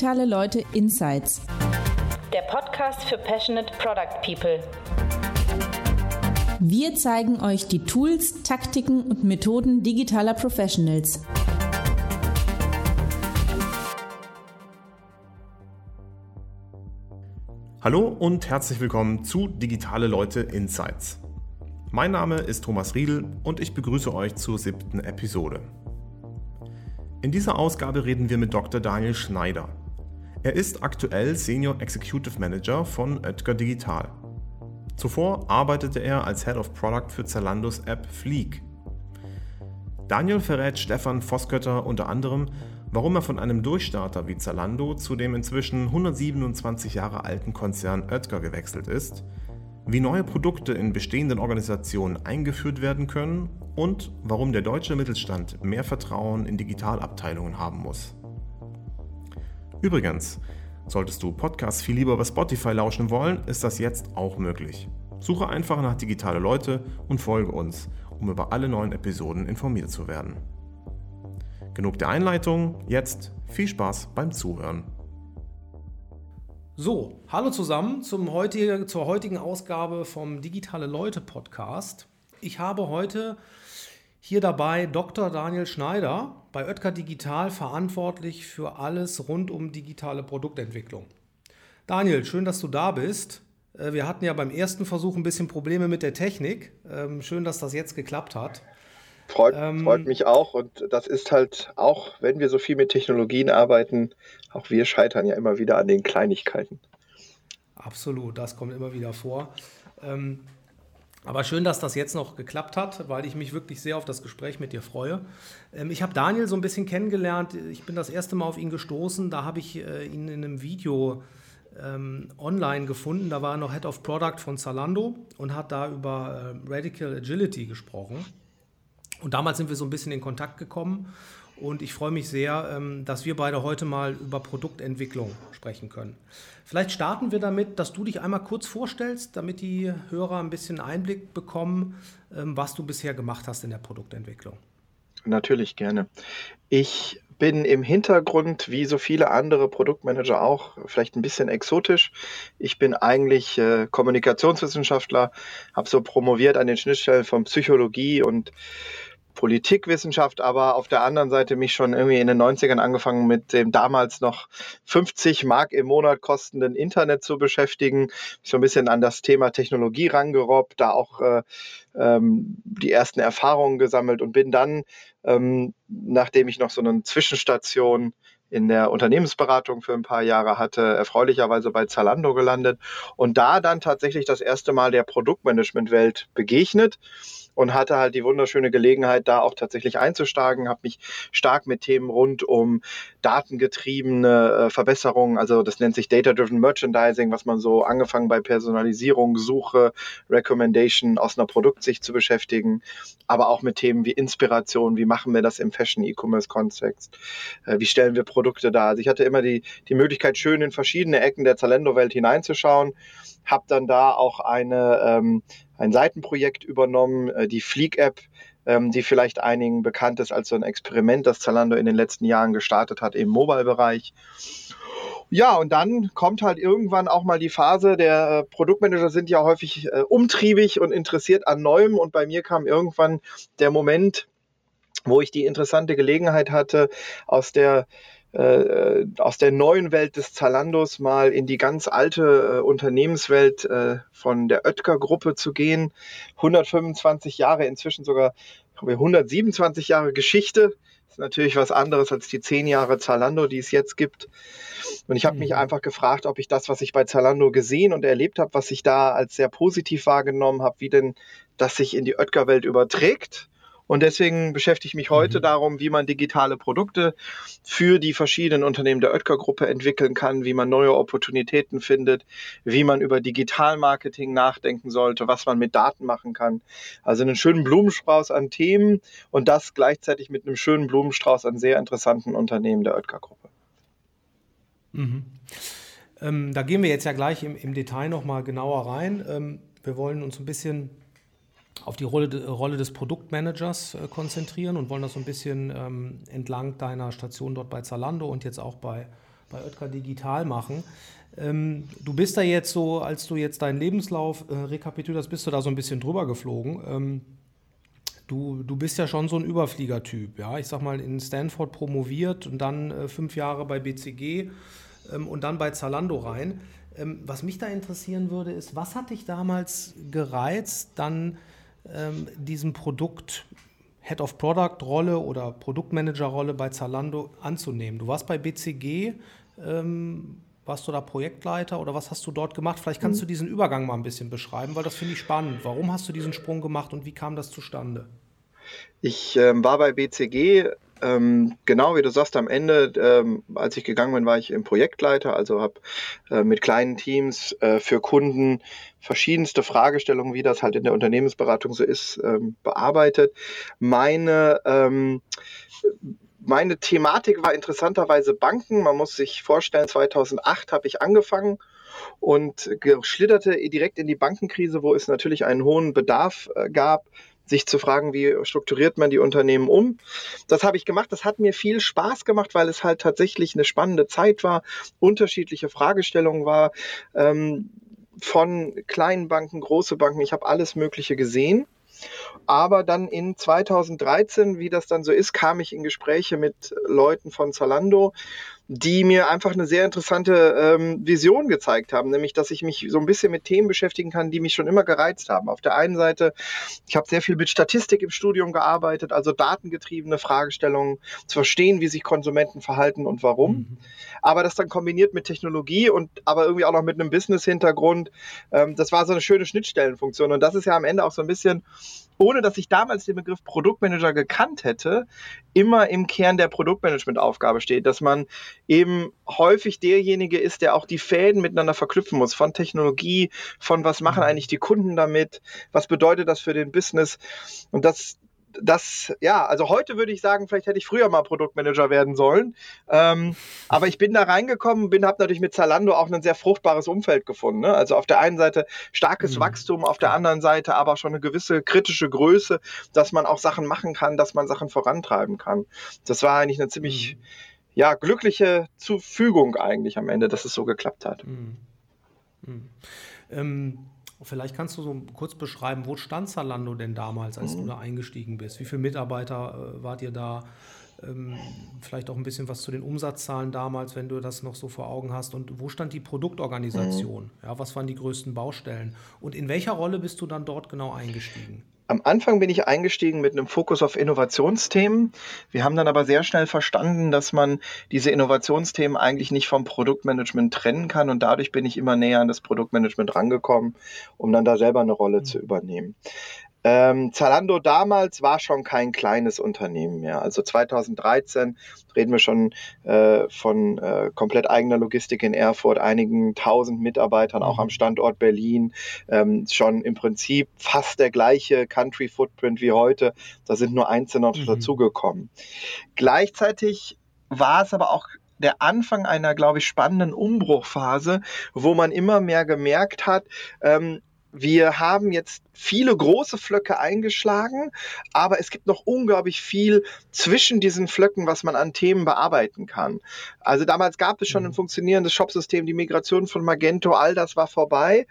Digitale Leute Insights. Der Podcast für Passionate Product People. Wir zeigen euch die Tools, Taktiken und Methoden digitaler Professionals. Hallo und herzlich willkommen zu Digitale Leute Insights. Mein Name ist Thomas Riedel und ich begrüße euch zur siebten Episode. In dieser Ausgabe reden wir mit Dr. Daniel Schneider. Er ist aktuell Senior Executive Manager von Oetker Digital. Zuvor arbeitete er als Head of Product für Zalandos App Fleek. Daniel verrät Stefan Voskötter unter anderem, warum er von einem Durchstarter wie Zalando zu dem inzwischen 127 Jahre alten Konzern Oetker gewechselt ist – wie neue Produkte in bestehenden Organisationen eingeführt werden können und warum der deutsche Mittelstand mehr Vertrauen in Digitalabteilungen haben muss. Übrigens, solltest du Podcasts viel lieber bei Spotify lauschen wollen, ist das jetzt auch möglich. Suche einfach nach digitale Leute und folge uns, um über alle neuen Episoden informiert zu werden. Genug der Einleitung, jetzt viel Spaß beim Zuhören. So, hallo zusammen zum heutige, zur heutigen Ausgabe vom Digitale Leute Podcast. Ich habe heute hier dabei Dr. Daniel Schneider bei Oetker Digital verantwortlich für alles rund um digitale Produktentwicklung. Daniel, schön, dass du da bist. Äh, wir hatten ja beim ersten Versuch ein bisschen Probleme mit der Technik. Ähm, schön, dass das jetzt geklappt hat. Freut, ähm, freut mich auch. Und das ist halt auch, wenn wir so viel mit Technologien arbeiten, auch wir scheitern ja immer wieder an den Kleinigkeiten. Absolut, das kommt immer wieder vor. Ähm, aber schön, dass das jetzt noch geklappt hat, weil ich mich wirklich sehr auf das Gespräch mit dir freue. Ähm, ich habe Daniel so ein bisschen kennengelernt. Ich bin das erste Mal auf ihn gestoßen. Da habe ich äh, ihn in einem Video ähm, online gefunden. Da war er noch Head of Product von Zalando und hat da über äh, Radical Agility gesprochen. Und damals sind wir so ein bisschen in Kontakt gekommen und ich freue mich sehr, ähm, dass wir beide heute mal über Produktentwicklung sprechen können. Vielleicht starten wir damit, dass du dich einmal kurz vorstellst, damit die Hörer ein bisschen Einblick bekommen, ähm, was du bisher gemacht hast in der Produktentwicklung. Natürlich gerne. Ich bin im Hintergrund, wie so viele andere Produktmanager auch, vielleicht ein bisschen exotisch. Ich bin eigentlich äh, Kommunikationswissenschaftler, habe so promoviert an den Schnittstellen von Psychologie und Politikwissenschaft, aber auf der anderen Seite mich schon irgendwie in den 90ern angefangen mit dem damals noch 50 Mark im Monat kostenden Internet zu beschäftigen, so ein bisschen an das Thema Technologie rangerobbt, da auch äh, ähm, die ersten Erfahrungen gesammelt und bin dann, ähm, nachdem ich noch so eine Zwischenstation in der Unternehmensberatung für ein paar Jahre hatte, erfreulicherweise bei Zalando gelandet und da dann tatsächlich das erste Mal der Produktmanagement-Welt begegnet und hatte halt die wunderschöne Gelegenheit, da auch tatsächlich einzusteigen, habe mich stark mit Themen rund um datengetriebene äh, Verbesserungen, also das nennt sich Data-Driven Merchandising, was man so angefangen bei Personalisierung, Suche, Recommendation aus einer Produktsicht zu beschäftigen, aber auch mit Themen wie Inspiration, wie machen wir das im Fashion-E-Commerce-Kontext, äh, wie stellen wir Produkte dar. Also ich hatte immer die, die Möglichkeit, schön in verschiedene Ecken der Zalendo-Welt hineinzuschauen, habe dann da auch eine ähm, ein Seitenprojekt übernommen, äh, die Fleek-App, ähm, die vielleicht einigen bekannt ist als so ein Experiment, das Zalando in den letzten Jahren gestartet hat im Mobile-Bereich. Ja, und dann kommt halt irgendwann auch mal die Phase, der äh, Produktmanager sind ja häufig äh, umtriebig und interessiert an Neuem und bei mir kam irgendwann der Moment, wo ich die interessante Gelegenheit hatte, aus der äh, aus der neuen Welt des Zalandos mal in die ganz alte äh, Unternehmenswelt äh, von der Oetker-Gruppe zu gehen. 125 Jahre, inzwischen sogar 127 Jahre Geschichte. Das ist natürlich was anderes als die 10 Jahre Zalando, die es jetzt gibt. Und ich habe mich mhm. einfach gefragt, ob ich das, was ich bei Zalando gesehen und erlebt habe, was ich da als sehr positiv wahrgenommen habe, wie denn das sich in die Oetker-Welt überträgt und deswegen beschäftige ich mich heute mhm. darum, wie man digitale Produkte für die verschiedenen Unternehmen der Oetker-Gruppe entwickeln kann, wie man neue Opportunitäten findet, wie man über Digitalmarketing nachdenken sollte, was man mit Daten machen kann. Also einen schönen Blumenstrauß an Themen und das gleichzeitig mit einem schönen Blumenstrauß an sehr interessanten Unternehmen der Oetker-Gruppe. Mhm. Ähm, da gehen wir jetzt ja gleich im, im Detail nochmal genauer rein. Ähm, wir wollen uns ein bisschen auf die Rolle, Rolle des Produktmanagers äh, konzentrieren und wollen das so ein bisschen ähm, entlang deiner Station dort bei Zalando und jetzt auch bei, bei Oetker Digital machen. Ähm, du bist da jetzt so, als du jetzt deinen Lebenslauf äh, rekapituliert hast, bist du da so ein bisschen drüber geflogen. Ähm, du, du bist ja schon so ein Überfliegertyp, ja. Ich sag mal, in Stanford promoviert und dann äh, fünf Jahre bei BCG ähm, und dann bei Zalando rein. Ähm, was mich da interessieren würde, ist, was hat dich damals gereizt, dann ähm, diesem Produkt Head of Product Rolle oder Produktmanager Rolle bei Zalando anzunehmen? Du warst bei BCG, ähm, warst du da Projektleiter oder was hast du dort gemacht? Vielleicht kannst mhm. du diesen Übergang mal ein bisschen beschreiben, weil das finde ich spannend. Warum hast du diesen Sprung gemacht und wie kam das zustande? Ich ähm, war bei BCG ähm, genau wie du sagst, am Ende, ähm, als ich gegangen bin, war ich im Projektleiter, also habe äh, mit kleinen Teams äh, für Kunden verschiedenste Fragestellungen, wie das halt in der Unternehmensberatung so ist, ähm, bearbeitet. Meine ähm, meine Thematik war interessanterweise Banken. Man muss sich vorstellen, 2008 habe ich angefangen und schlitterte direkt in die Bankenkrise, wo es natürlich einen hohen Bedarf äh, gab sich zu fragen, wie strukturiert man die Unternehmen um. Das habe ich gemacht. Das hat mir viel Spaß gemacht, weil es halt tatsächlich eine spannende Zeit war, unterschiedliche Fragestellungen war, ähm, von kleinen Banken, große Banken. Ich habe alles Mögliche gesehen. Aber dann in 2013, wie das dann so ist, kam ich in Gespräche mit Leuten von Zalando, die mir einfach eine sehr interessante ähm, Vision gezeigt haben, nämlich dass ich mich so ein bisschen mit Themen beschäftigen kann, die mich schon immer gereizt haben. Auf der einen Seite, ich habe sehr viel mit Statistik im Studium gearbeitet, also datengetriebene Fragestellungen, zu verstehen, wie sich Konsumenten verhalten und warum. Mhm. Aber das dann kombiniert mit Technologie und aber irgendwie auch noch mit einem Business-Hintergrund, ähm, das war so eine schöne Schnittstellenfunktion. Und das ist ja am Ende auch so ein bisschen ohne dass ich damals den Begriff Produktmanager gekannt hätte, immer im Kern der Produktmanagementaufgabe steht, dass man eben häufig derjenige ist, der auch die Fäden miteinander verknüpfen muss, von Technologie, von was machen mhm. eigentlich die Kunden damit, was bedeutet das für den Business. Und das, das, ja, also heute würde ich sagen, vielleicht hätte ich früher mal Produktmanager werden sollen. Ähm, aber ich bin da reingekommen, bin, habe natürlich mit Zalando auch ein sehr fruchtbares Umfeld gefunden. Ne? Also auf der einen Seite starkes mhm. Wachstum, auf der anderen Seite aber schon eine gewisse kritische Größe, dass man auch Sachen machen kann, dass man Sachen vorantreiben kann. Das war eigentlich eine ziemlich mhm. ja, glückliche Zufügung eigentlich am Ende, dass es so geklappt hat. Mhm. mhm. Ähm Vielleicht kannst du so kurz beschreiben, wo stand Zalando denn damals, als mhm. du da eingestiegen bist? Wie viele Mitarbeiter äh, wart ihr da? Ähm, vielleicht auch ein bisschen was zu den Umsatzzahlen damals, wenn du das noch so vor Augen hast. Und wo stand die Produktorganisation? Mhm. Ja, was waren die größten Baustellen? Und in welcher Rolle bist du dann dort genau eingestiegen? Am Anfang bin ich eingestiegen mit einem Fokus auf Innovationsthemen. Wir haben dann aber sehr schnell verstanden, dass man diese Innovationsthemen eigentlich nicht vom Produktmanagement trennen kann und dadurch bin ich immer näher an das Produktmanagement rangekommen, um dann da selber eine Rolle mhm. zu übernehmen. Ähm, Zalando damals war schon kein kleines Unternehmen mehr. Also 2013 reden wir schon äh, von äh, komplett eigener Logistik in Erfurt, einigen tausend Mitarbeitern auch mhm. am Standort Berlin, ähm, schon im Prinzip fast der gleiche Country Footprint wie heute. Da sind nur Einzelne noch mhm. dazugekommen. Gleichzeitig war es aber auch der Anfang einer, glaube ich, spannenden Umbruchphase, wo man immer mehr gemerkt hat, ähm, wir haben jetzt viele große Flöcke eingeschlagen, aber es gibt noch unglaublich viel zwischen diesen Flöcken, was man an Themen bearbeiten kann. Also damals gab es schon ein mhm. funktionierendes Shopsystem, die Migration von Magento, all das war vorbei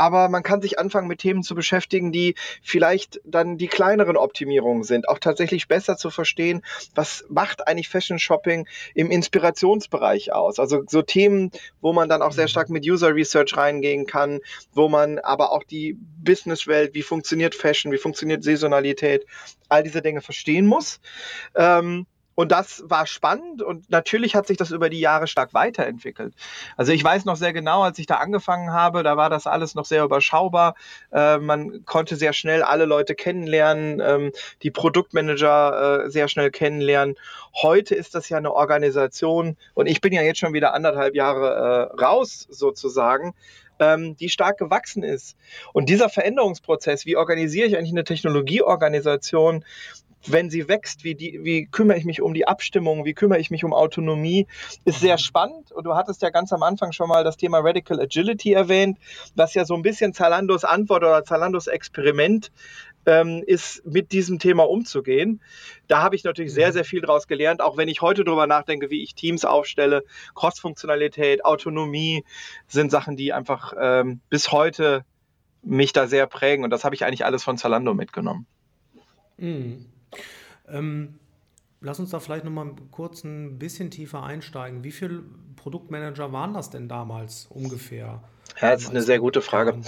aber man kann sich anfangen mit Themen zu beschäftigen, die vielleicht dann die kleineren Optimierungen sind, auch tatsächlich besser zu verstehen, was macht eigentlich Fashion Shopping im Inspirationsbereich aus. Also so Themen, wo man dann auch sehr mhm. stark mit User Research reingehen kann, wo man aber auch die Businesswelt, wie funktioniert Fashion, wie funktioniert Saisonalität, all diese Dinge verstehen muss. Ähm, und das war spannend und natürlich hat sich das über die Jahre stark weiterentwickelt. Also ich weiß noch sehr genau, als ich da angefangen habe, da war das alles noch sehr überschaubar. Äh, man konnte sehr schnell alle Leute kennenlernen, ähm, die Produktmanager äh, sehr schnell kennenlernen. Heute ist das ja eine Organisation und ich bin ja jetzt schon wieder anderthalb Jahre äh, raus sozusagen ähm, die stark gewachsen ist. Und dieser Veränderungsprozess, wie organisiere ich eigentlich eine Technologieorganisation, wenn sie wächst, wie, die, wie kümmere ich mich um die Abstimmung, wie kümmere ich mich um Autonomie, ist sehr spannend. Und du hattest ja ganz am Anfang schon mal das Thema Radical Agility erwähnt, was ja so ein bisschen Zalandos Antwort oder Zalandos Experiment ähm, ist, mit diesem Thema umzugehen. Da habe ich natürlich sehr, mhm. sehr viel daraus gelernt, auch wenn ich heute darüber nachdenke, wie ich Teams aufstelle. Cross-Funktionalität, Autonomie sind Sachen, die einfach ähm, bis heute mich da sehr prägen. Und das habe ich eigentlich alles von Zalando mitgenommen. Mhm. Ähm, lass uns da vielleicht nochmal kurz ein bisschen tiefer einsteigen. Wie viele Produktmanager waren das denn damals ungefähr? Ja, das ist eine sehr gute Frage.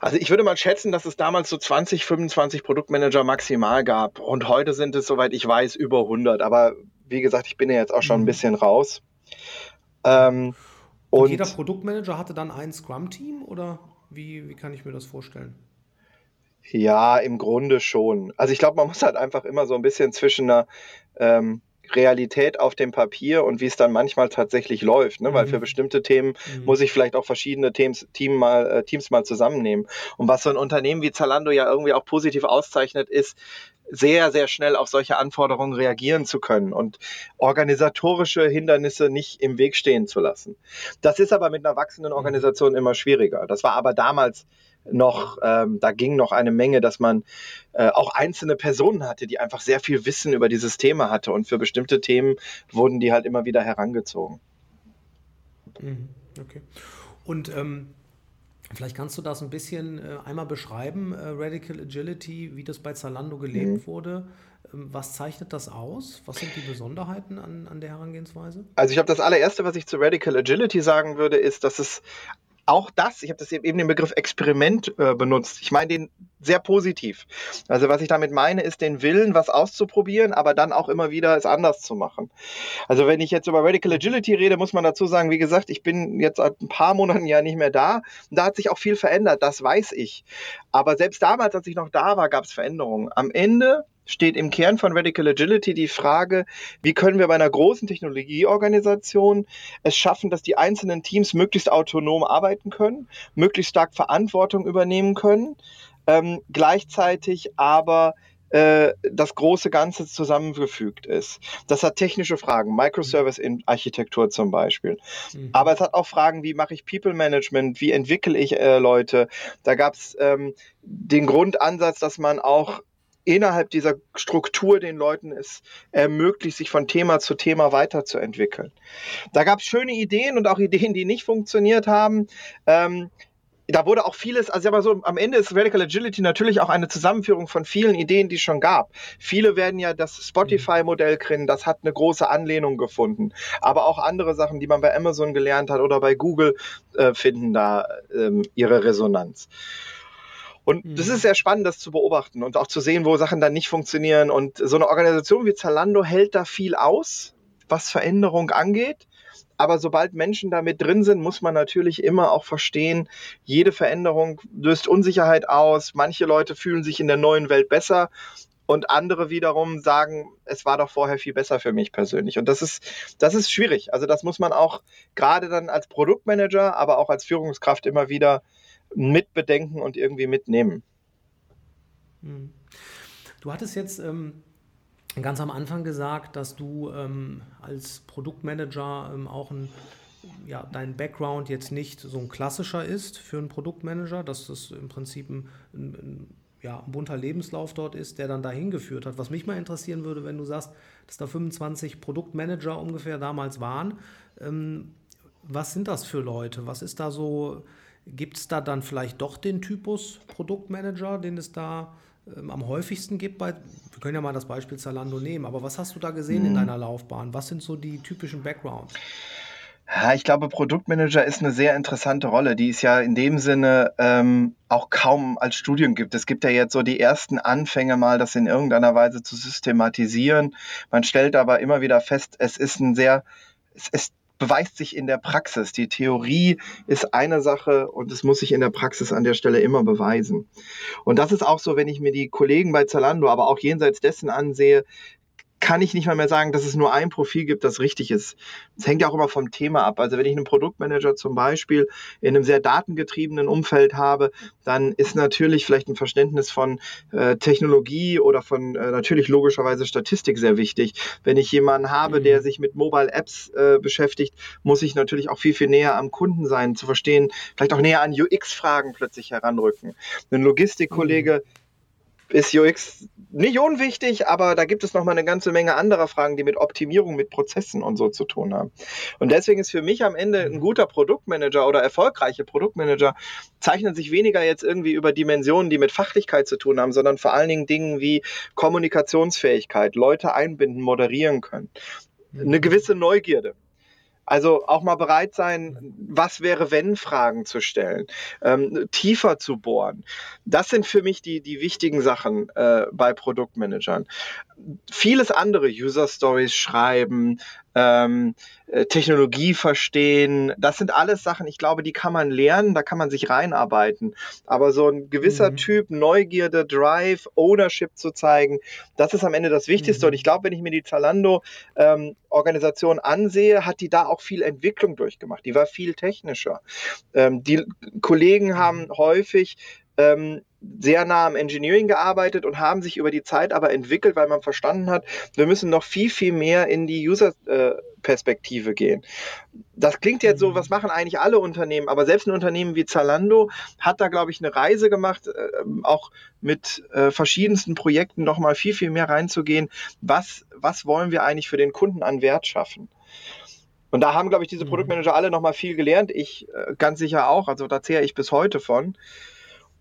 Also ich würde mal schätzen, dass es damals so 20, 25 Produktmanager maximal gab. Und heute sind es, soweit ich weiß, über 100. Aber wie gesagt, ich bin ja jetzt auch schon ein mhm. bisschen raus. Ähm, und, und, jeder Produktmanager hatte dann ein Scrum-Team oder wie, wie kann ich mir das vorstellen? Ja, im Grunde schon. Also ich glaube, man muss halt einfach immer so ein bisschen zwischen einer ähm, Realität auf dem Papier und wie es dann manchmal tatsächlich läuft. Ne? Mhm. Weil für mhm. bestimmte Themen mhm. muss ich vielleicht auch verschiedene Teams, Team mal, äh, Teams mal zusammennehmen. Und was so ein Unternehmen wie Zalando ja irgendwie auch positiv auszeichnet, ist, sehr, sehr schnell auf solche Anforderungen reagieren zu können und organisatorische Hindernisse nicht im Weg stehen zu lassen. Das ist aber mit einer wachsenden mhm. Organisation immer schwieriger. Das war aber damals noch, ähm, da ging noch eine Menge, dass man äh, auch einzelne Personen hatte, die einfach sehr viel Wissen über dieses Thema hatte und für bestimmte Themen wurden die halt immer wieder herangezogen. Mhm, okay. Und ähm, vielleicht kannst du das ein bisschen äh, einmal beschreiben, äh, Radical Agility, wie das bei Zalando gelebt mhm. wurde. Ähm, was zeichnet das aus? Was sind die Besonderheiten an, an der Herangehensweise? Also ich glaube, das allererste, was ich zu Radical Agility sagen würde, ist, dass es auch das, ich habe das eben den Begriff Experiment äh, benutzt. Ich meine den sehr positiv. Also was ich damit meine, ist den Willen, was auszuprobieren, aber dann auch immer wieder es anders zu machen. Also wenn ich jetzt über Radical Agility rede, muss man dazu sagen, wie gesagt, ich bin jetzt seit ein paar Monaten ja nicht mehr da. Und da hat sich auch viel verändert, das weiß ich. Aber selbst damals, als ich noch da war, gab es Veränderungen. Am Ende steht im Kern von Radical Agility die Frage, wie können wir bei einer großen Technologieorganisation es schaffen, dass die einzelnen Teams möglichst autonom arbeiten können, möglichst stark Verantwortung übernehmen können, ähm, gleichzeitig aber äh, das große Ganze zusammengefügt ist. Das hat technische Fragen, Microservice-Architektur zum Beispiel. Mhm. Aber es hat auch Fragen, wie mache ich People Management, wie entwickle ich äh, Leute. Da gab es ähm, den Grundansatz, dass man auch innerhalb dieser Struktur den Leuten es ermöglicht, sich von Thema zu Thema weiterzuentwickeln. Da gab es schöne Ideen und auch Ideen, die nicht funktioniert haben. Ähm, da wurde auch vieles, also aber so am Ende ist Radical Agility natürlich auch eine Zusammenführung von vielen Ideen, die es schon gab. Viele werden ja das Spotify-Modell kennen, das hat eine große Anlehnung gefunden. Aber auch andere Sachen, die man bei Amazon gelernt hat oder bei Google, äh, finden da ähm, ihre Resonanz. Und mhm. das ist sehr spannend, das zu beobachten und auch zu sehen, wo Sachen dann nicht funktionieren. Und so eine Organisation wie Zalando hält da viel aus, was Veränderung angeht. Aber sobald Menschen damit drin sind, muss man natürlich immer auch verstehen, jede Veränderung löst Unsicherheit aus. Manche Leute fühlen sich in der neuen Welt besser und andere wiederum sagen, es war doch vorher viel besser für mich persönlich. Und das ist, das ist schwierig. Also das muss man auch gerade dann als Produktmanager, aber auch als Führungskraft immer wieder mitbedenken und irgendwie mitnehmen. Hm. Du hattest jetzt ähm, ganz am Anfang gesagt, dass du ähm, als Produktmanager ähm, auch ein, ja, dein Background jetzt nicht so ein klassischer ist für einen Produktmanager, dass das im Prinzip ein, ein, ja, ein bunter Lebenslauf dort ist, der dann dahin geführt hat. Was mich mal interessieren würde, wenn du sagst, dass da 25 Produktmanager ungefähr damals waren. Ähm, was sind das für Leute? Was ist da so Gibt es da dann vielleicht doch den Typus Produktmanager, den es da ähm, am häufigsten gibt? Bei, wir können ja mal das Beispiel Zalando nehmen, aber was hast du da gesehen mhm. in deiner Laufbahn? Was sind so die typischen Backgrounds? Ich glaube, Produktmanager ist eine sehr interessante Rolle, die es ja in dem Sinne ähm, auch kaum als Studium gibt. Es gibt ja jetzt so die ersten Anfänge mal, das in irgendeiner Weise zu systematisieren. Man stellt aber immer wieder fest, es ist ein sehr, es ist beweist sich in der Praxis. Die Theorie ist eine Sache und es muss sich in der Praxis an der Stelle immer beweisen. Und das ist auch so, wenn ich mir die Kollegen bei Zalando, aber auch jenseits dessen ansehe, kann ich nicht mal mehr sagen, dass es nur ein Profil gibt, das richtig ist. Es hängt ja auch immer vom Thema ab. Also wenn ich einen Produktmanager zum Beispiel in einem sehr datengetriebenen Umfeld habe, dann ist natürlich vielleicht ein Verständnis von äh, Technologie oder von äh, natürlich logischerweise Statistik sehr wichtig. Wenn ich jemanden habe, mhm. der sich mit Mobile Apps äh, beschäftigt, muss ich natürlich auch viel, viel näher am Kunden sein, zu verstehen, vielleicht auch näher an UX-Fragen plötzlich heranrücken. Ein Logistikkollege mhm ist UX nicht unwichtig, aber da gibt es noch mal eine ganze Menge anderer Fragen, die mit Optimierung, mit Prozessen und so zu tun haben. Und deswegen ist für mich am Ende ein guter Produktmanager oder erfolgreiche Produktmanager zeichnen sich weniger jetzt irgendwie über Dimensionen, die mit Fachlichkeit zu tun haben, sondern vor allen Dingen Dingen wie Kommunikationsfähigkeit, Leute einbinden, moderieren können. Eine gewisse Neugierde. Also auch mal bereit sein, was wäre, wenn Fragen zu stellen, ähm, tiefer zu bohren. Das sind für mich die, die wichtigen Sachen äh, bei Produktmanagern. Vieles andere, User Stories schreiben, ähm, äh, Technologie verstehen. Das sind alles Sachen, ich glaube, die kann man lernen, da kann man sich reinarbeiten. Aber so ein gewisser mhm. Typ Neugierde, Drive, Ownership zu zeigen, das ist am Ende das Wichtigste. Mhm. Und ich glaube, wenn ich mir die Zalando-Organisation ähm, ansehe, hat die da auch viel Entwicklung durchgemacht. Die war viel technischer. Ähm, die Kollegen haben mhm. häufig ähm, sehr nah am Engineering gearbeitet und haben sich über die Zeit aber entwickelt, weil man verstanden hat, wir müssen noch viel, viel mehr in die User-Perspektive gehen. Das klingt jetzt so, mhm. was machen eigentlich alle Unternehmen, aber selbst ein Unternehmen wie Zalando hat da, glaube ich, eine Reise gemacht, äh, auch mit äh, verschiedensten Projekten noch mal viel, viel mehr reinzugehen. Was, was wollen wir eigentlich für den Kunden an Wert schaffen? Und da haben, glaube ich, diese mhm. Produktmanager alle noch mal viel gelernt. Ich äh, ganz sicher auch. Also da zehre ich bis heute von.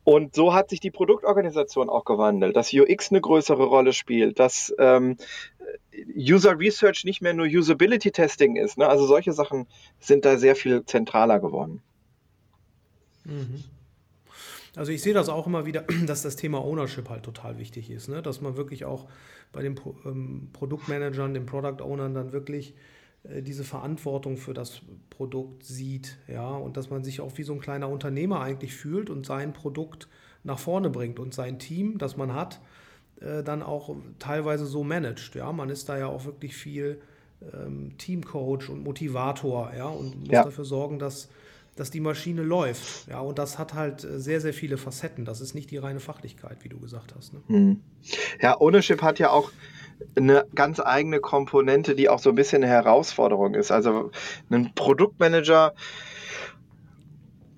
Und so hat sich die Produktorganisation auch gewandelt, dass UX eine größere Rolle spielt, dass ähm, User Research nicht mehr nur Usability Testing ist. Ne? Also solche Sachen sind da sehr viel zentraler geworden. Mhm. Also ich sehe das auch immer wieder, dass das Thema Ownership halt total wichtig ist, ne? dass man wirklich auch bei den ähm, Produktmanagern, den Product Ownern dann wirklich diese Verantwortung für das Produkt sieht, ja, und dass man sich auch wie so ein kleiner Unternehmer eigentlich fühlt und sein Produkt nach vorne bringt und sein Team, das man hat, äh, dann auch teilweise so managt, ja, man ist da ja auch wirklich viel ähm, Teamcoach und Motivator, ja, und muss ja. dafür sorgen, dass dass die Maschine läuft. Ja, und das hat halt äh, sehr, sehr viele Facetten. Das ist nicht die reine Fachlichkeit, wie du gesagt hast. Ne? Mhm. Ja, Ownership hat ja auch eine ganz eigene Komponente, die auch so ein bisschen eine Herausforderung ist. Also ein Produktmanager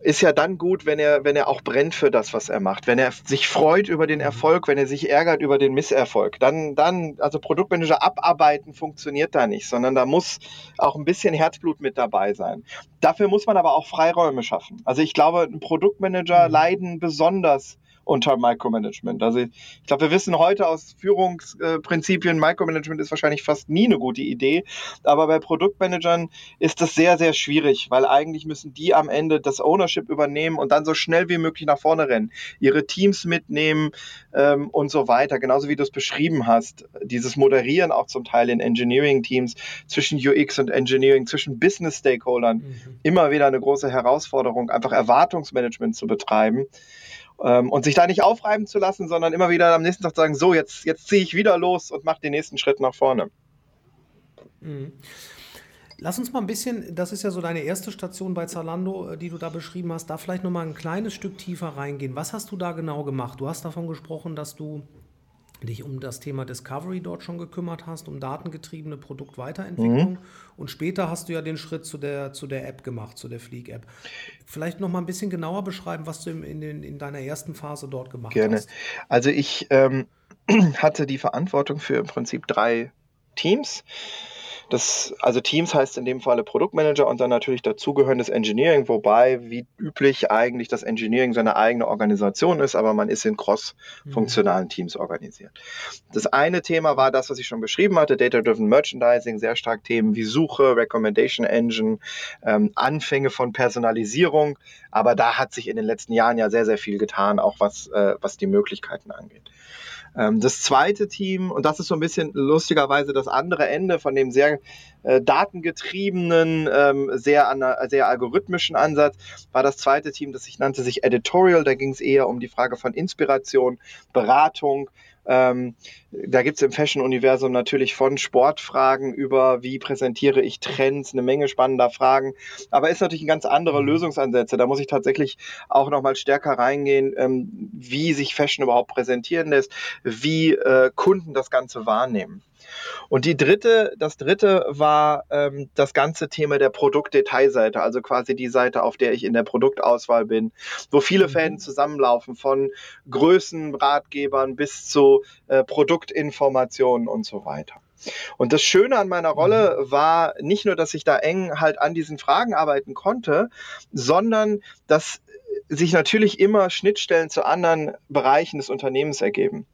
ist ja dann gut, wenn er, wenn er auch brennt für das, was er macht, wenn er sich freut über den Erfolg, wenn er sich ärgert über den Misserfolg. Dann, dann, also Produktmanager abarbeiten funktioniert da nicht, sondern da muss auch ein bisschen Herzblut mit dabei sein. Dafür muss man aber auch Freiräume schaffen. Also ich glaube, ein Produktmanager mhm. leiden besonders unter Micromanagement. Also ich glaube, wir wissen heute aus Führungsprinzipien, Micromanagement ist wahrscheinlich fast nie eine gute Idee, aber bei Produktmanagern ist das sehr, sehr schwierig, weil eigentlich müssen die am Ende das Ownership übernehmen und dann so schnell wie möglich nach vorne rennen, ihre Teams mitnehmen ähm, und so weiter. Genauso wie du es beschrieben hast, dieses Moderieren auch zum Teil in Engineering-Teams zwischen UX und Engineering, zwischen Business-Stakeholdern, mhm. immer wieder eine große Herausforderung, einfach Erwartungsmanagement zu betreiben. Ähm, und sich da nicht aufreiben zu lassen, sondern immer wieder am nächsten Tag sagen, so, jetzt, jetzt ziehe ich wieder los und mache den nächsten Schritt nach vorne. Mhm. Lass uns mal ein bisschen, das ist ja so deine erste Station bei Zalando, äh, die du da beschrieben hast, da vielleicht noch mal ein kleines Stück tiefer reingehen. Was hast du da genau gemacht? Du hast davon gesprochen, dass du dich um das Thema Discovery dort schon gekümmert hast, um datengetriebene Produktweiterentwicklung. Mhm. Und später hast du ja den Schritt zu der, zu der App gemacht, zu der Fleek-App. Vielleicht noch mal ein bisschen genauer beschreiben, was du in, den, in deiner ersten Phase dort gemacht Gerne. hast. Gerne. Also ich ähm, hatte die Verantwortung für im Prinzip drei Teams. Das, also Teams heißt in dem Falle Produktmanager und dann natürlich dazugehörendes Engineering, wobei wie üblich eigentlich das Engineering seine eigene Organisation ist, aber man ist in cross-funktionalen mhm. Teams organisiert. Das eine Thema war das, was ich schon beschrieben hatte, Data-Driven Merchandising, sehr stark Themen wie Suche, Recommendation Engine, ähm, Anfänge von Personalisierung, aber da hat sich in den letzten Jahren ja sehr, sehr viel getan, auch was, äh, was die Möglichkeiten angeht. Ähm, das zweite Team, und das ist so ein bisschen lustigerweise das andere Ende von dem sehr äh, datengetriebenen, ähm, sehr, sehr algorithmischen Ansatz, war das zweite Team, das sich nannte sich Editorial. Da ging es eher um die Frage von Inspiration, Beratung, ähm, da gibt es im Fashion-Universum natürlich von Sportfragen über, wie präsentiere ich Trends, eine Menge spannender Fragen. Aber ist natürlich ein ganz andere mhm. Lösungsansätze. Da muss ich tatsächlich auch nochmal stärker reingehen, ähm, wie sich Fashion überhaupt präsentieren lässt, wie äh, Kunden das Ganze wahrnehmen. Und die dritte, das dritte war ähm, das ganze Thema der Produktdetailseite, also quasi die Seite, auf der ich in der Produktauswahl bin, wo viele mhm. Fäden zusammenlaufen, von Größenratgebern bis zu äh, Produktinformationen und so weiter. Und das Schöne an meiner Rolle mhm. war nicht nur, dass ich da eng halt an diesen Fragen arbeiten konnte, sondern dass sich natürlich immer Schnittstellen zu anderen Bereichen des Unternehmens ergeben.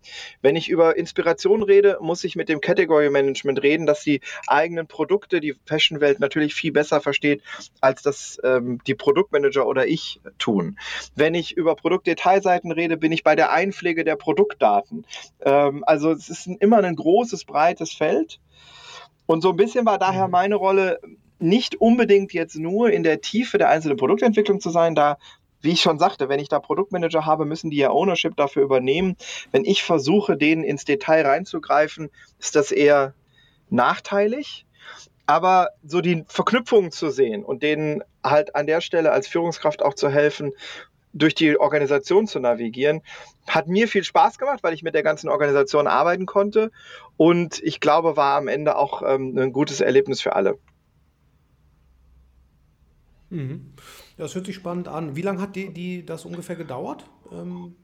Wenn ich über Inspiration rede, muss ich mit dem Category Management reden, dass die eigenen Produkte die Fashion-Welt natürlich viel besser versteht, als das ähm, die Produktmanager oder ich tun. Wenn ich über Produktdetailseiten rede, bin ich bei der Einpflege der Produktdaten. Ähm, also es ist immer ein großes, breites Feld. Und so ein bisschen war daher mhm. meine Rolle, nicht unbedingt jetzt nur in der Tiefe der einzelnen Produktentwicklung zu sein, da wie ich schon sagte, wenn ich da Produktmanager habe, müssen die ja Ownership dafür übernehmen. Wenn ich versuche, denen ins Detail reinzugreifen, ist das eher nachteilig. Aber so die Verknüpfungen zu sehen und denen halt an der Stelle als Führungskraft auch zu helfen, durch die Organisation zu navigieren, hat mir viel Spaß gemacht, weil ich mit der ganzen Organisation arbeiten konnte. Und ich glaube, war am Ende auch ähm, ein gutes Erlebnis für alle. Mhm. Das hört sich spannend an. Wie lange hat die, die das ungefähr gedauert? Ähm,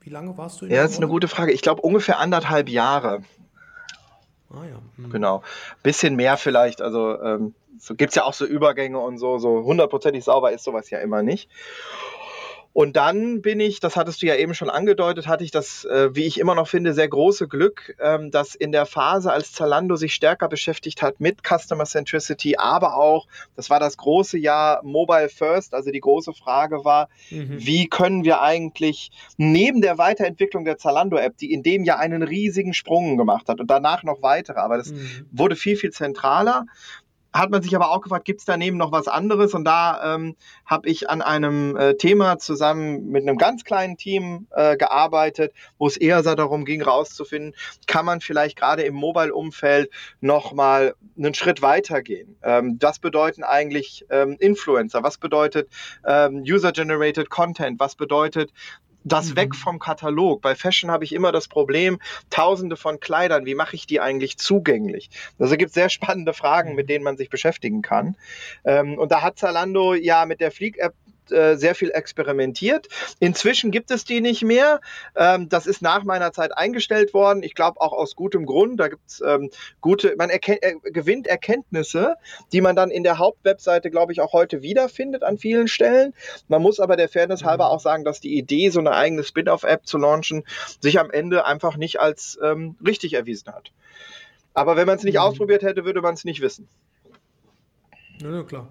wie lange warst du in Ja, das ist eine gute Frage. Ich glaube ungefähr anderthalb Jahre. Ah ja. Hm. Genau. Bisschen mehr vielleicht. Also ähm, so gibt es ja auch so Übergänge und so. So hundertprozentig sauber ist sowas ja immer nicht. Und dann bin ich, das hattest du ja eben schon angedeutet, hatte ich das, äh, wie ich immer noch finde, sehr große Glück, ähm, dass in der Phase, als Zalando sich stärker beschäftigt hat mit Customer Centricity, aber auch, das war das große Jahr Mobile First, also die große Frage war, mhm. wie können wir eigentlich neben der Weiterentwicklung der Zalando-App, die in dem Jahr einen riesigen Sprung gemacht hat und danach noch weitere, aber das mhm. wurde viel, viel zentraler, hat man sich aber auch gefragt, gibt es daneben noch was anderes? Und da ähm, habe ich an einem äh, Thema zusammen mit einem ganz kleinen Team äh, gearbeitet, wo es eher so darum ging, rauszufinden, kann man vielleicht gerade im Mobile-Umfeld nochmal einen Schritt weiter gehen? Ähm, was bedeuten eigentlich ähm, Influencer? Was bedeutet ähm, User-Generated Content? Was bedeutet das mhm. weg vom Katalog. Bei Fashion habe ich immer das Problem, tausende von Kleidern, wie mache ich die eigentlich zugänglich? Also gibt es sehr spannende Fragen, mhm. mit denen man sich beschäftigen kann. Ähm, und da hat Zalando ja mit der Fleek-App äh, sehr viel experimentiert. Inzwischen gibt es die nicht mehr. Ähm, das ist nach meiner Zeit eingestellt worden. Ich glaube auch aus gutem Grund. Da gibt es ähm, gute, man erken äh, gewinnt Erkenntnisse, die man dann in der Hauptwebseite, glaube ich, auch heute wiederfindet an vielen Stellen. Man muss aber der Fairness mhm. halber auch sagen, dass die Idee, so eine eigene Spin-off-App zu launchen, sich am Ende einfach nicht als ähm, richtig erwiesen hat. Aber wenn man es nicht mhm. ausprobiert hätte, würde man es nicht wissen. Ja, ja, klar.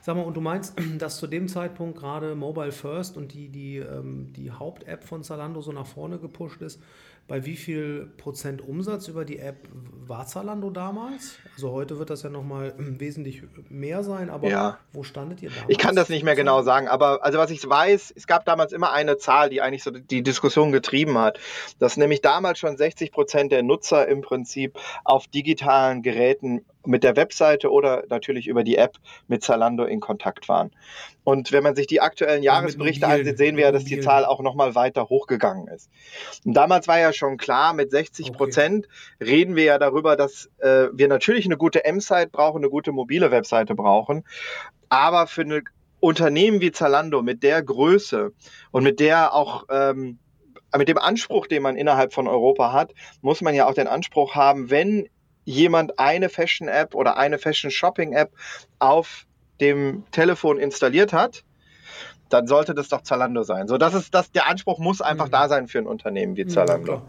Sag mal, und du meinst, dass zu dem Zeitpunkt gerade Mobile First und die, die, ähm, die Haupt-App von Zalando so nach vorne gepusht ist? Bei wie viel Prozent Umsatz über die App war Zalando damals? Also heute wird das ja nochmal wesentlich mehr sein, aber ja. wo standet ihr damals? Ich kann das nicht mehr genau sagen, aber also was ich weiß, es gab damals immer eine Zahl, die eigentlich so die Diskussion getrieben hat, dass nämlich damals schon 60 Prozent der Nutzer im Prinzip auf digitalen Geräten mit der Webseite oder natürlich über die App mit Zalando in Kontakt waren. Und wenn man sich die aktuellen Jahresberichte ansieht, sehen wir ja, dass die Zahl auch nochmal weiter hochgegangen ist. Und damals war ja schon klar, mit 60 Prozent okay. reden wir ja darüber, dass äh, wir natürlich eine gute M-Site brauchen, eine gute mobile Webseite brauchen. Aber für ein Unternehmen wie Zalando mit der Größe und mit der auch ähm, mit dem Anspruch, den man innerhalb von Europa hat, muss man ja auch den Anspruch haben, wenn jemand eine Fashion-App oder eine Fashion-Shopping-App auf dem Telefon installiert hat, dann sollte das doch Zalando sein. So, das ist das, der Anspruch muss einfach mhm. da sein für ein Unternehmen wie Zalando. Ja,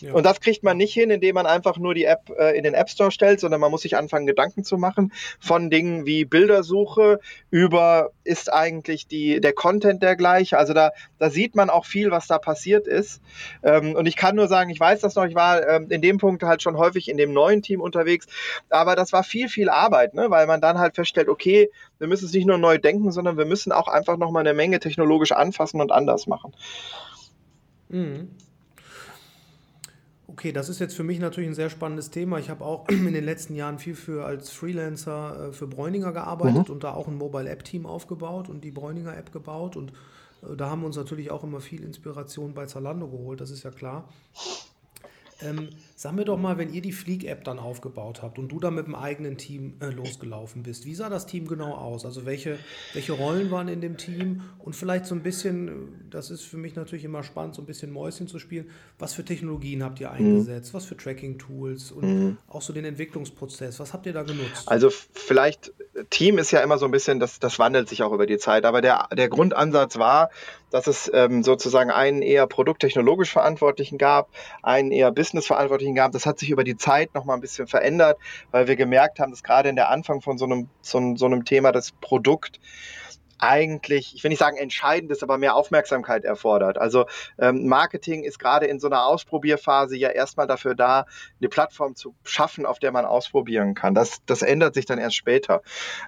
ja. Und das kriegt man nicht hin, indem man einfach nur die App äh, in den App Store stellt, sondern man muss sich anfangen, Gedanken zu machen von Dingen wie Bildersuche über ist eigentlich die, der Content der gleiche. Also da, da sieht man auch viel, was da passiert ist. Ähm, und ich kann nur sagen, ich weiß das noch, ich war ähm, in dem Punkt halt schon häufig in dem neuen Team unterwegs, aber das war viel, viel Arbeit, ne? weil man dann halt feststellt, okay, wir müssen es nicht nur neu denken, sondern wir müssen auch einfach nochmal eine Menge technologisch anfassen und anders machen. Mhm. Okay, das ist jetzt für mich natürlich ein sehr spannendes Thema. Ich habe auch in den letzten Jahren viel für als Freelancer äh, für Bräuninger gearbeitet mhm. und da auch ein Mobile App Team aufgebaut und die Bräuninger App gebaut und äh, da haben wir uns natürlich auch immer viel Inspiration bei Zalando geholt, das ist ja klar. Ähm, sag mir doch mal, wenn ihr die Fleek-App dann aufgebaut habt und du da mit dem eigenen Team äh, losgelaufen bist, wie sah das Team genau aus? Also welche, welche Rollen waren in dem Team und vielleicht so ein bisschen, äh, das ist für mich natürlich immer spannend, so ein bisschen Mäuschen zu spielen, was für Technologien habt ihr mhm. eingesetzt, mhm. was für Tracking-Tools und mhm. auch so den Entwicklungsprozess, was habt ihr da genutzt? Also vielleicht, Team ist ja immer so ein bisschen, das, das wandelt sich auch über die Zeit, aber der, der Grundansatz war, dass es ähm, sozusagen einen eher produkttechnologisch Verantwortlichen gab, einen eher Business-Verantwortlichen gab. Das hat sich über die Zeit noch mal ein bisschen verändert, weil wir gemerkt haben, dass gerade in der Anfang von so einem, so, so einem Thema das Produkt eigentlich, ich will nicht sagen entscheidend ist, aber mehr Aufmerksamkeit erfordert. Also ähm, Marketing ist gerade in so einer Ausprobierphase ja erstmal dafür da, eine Plattform zu schaffen, auf der man ausprobieren kann. Das, das ändert sich dann erst später.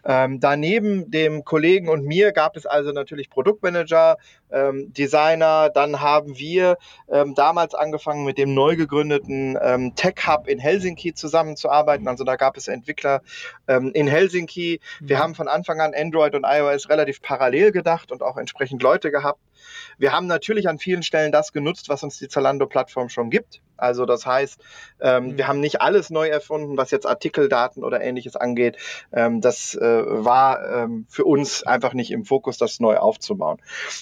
Ähm, daneben dem Kollegen und mir gab es also natürlich Produktmanager, ähm, Designer. Dann haben wir ähm, damals angefangen mit dem neu gegründeten ähm, Tech Hub in Helsinki zusammenzuarbeiten. Also da gab es Entwickler ähm, in Helsinki. Wir mhm. haben von Anfang an Android und iOS relativ relativ parallel gedacht und auch entsprechend Leute gehabt. Wir haben natürlich an vielen Stellen das genutzt, was uns die Zalando-Plattform schon gibt. Also das heißt, ähm, mhm. wir haben nicht alles neu erfunden, was jetzt Artikeldaten oder ähnliches angeht. Ähm, das äh, war ähm, für uns einfach nicht im Fokus, das neu aufzubauen.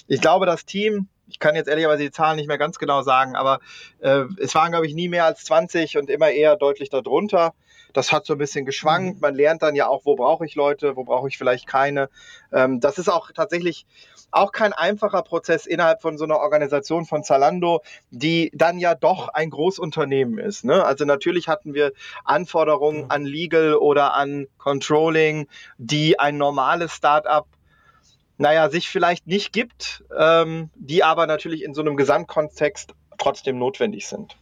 Ich glaube, das Team, ich kann jetzt ehrlicherweise die Zahlen nicht mehr ganz genau sagen, aber äh, es waren, glaube ich, nie mehr als 20 und immer eher deutlich darunter. Das hat so ein bisschen geschwankt. Mhm. Man lernt dann ja auch, wo brauche ich Leute, wo brauche ich vielleicht keine. Ähm, das ist auch tatsächlich auch kein einfacher Prozess innerhalb von so einer Organisation von Zalando, die dann ja doch ein Großunternehmen ist. Ne? Also natürlich hatten wir Anforderungen an Legal oder an Controlling, die ein normales Startup naja, sich vielleicht nicht gibt, ähm, die aber natürlich in so einem Gesamtkontext trotzdem notwendig sind.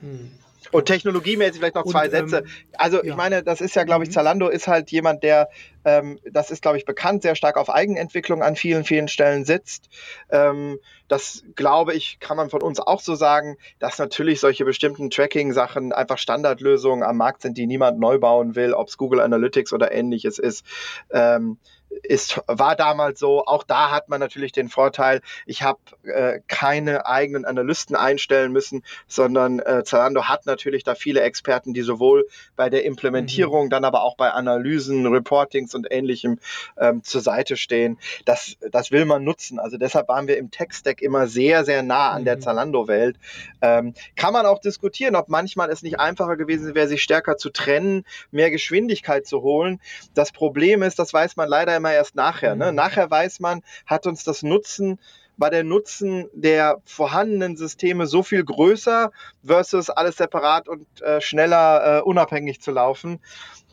Hm. Und technologiemäßig vielleicht noch zwei und, Sätze. Ähm, also ja. ich meine, das ist ja, glaube ich, mhm. Zalando ist halt jemand, der, ähm, das ist, glaube ich, bekannt, sehr stark auf Eigenentwicklung an vielen, vielen Stellen sitzt. Ähm, das, glaube ich, kann man von uns auch so sagen, dass natürlich solche bestimmten Tracking-Sachen einfach Standardlösungen am Markt sind, die niemand neu bauen will, ob es Google Analytics oder ähnliches ist. Ähm, ist, war damals so. Auch da hat man natürlich den Vorteil, ich habe äh, keine eigenen Analysten einstellen müssen, sondern äh, Zalando hat natürlich da viele Experten, die sowohl bei der Implementierung, mhm. dann aber auch bei Analysen, Reportings und ähnlichem ähm, zur Seite stehen. Das, das will man nutzen. Also deshalb waren wir im Tech-Stack immer sehr, sehr nah an mhm. der Zalando-Welt. Ähm, kann man auch diskutieren, ob manchmal es nicht einfacher gewesen wäre, sich stärker zu trennen, mehr Geschwindigkeit zu holen. Das Problem ist, das weiß man leider immer erst nachher. Ne? Mhm. Nachher weiß man, hat uns das Nutzen war der Nutzen der vorhandenen Systeme so viel größer versus alles separat und äh, schneller äh, unabhängig zu laufen.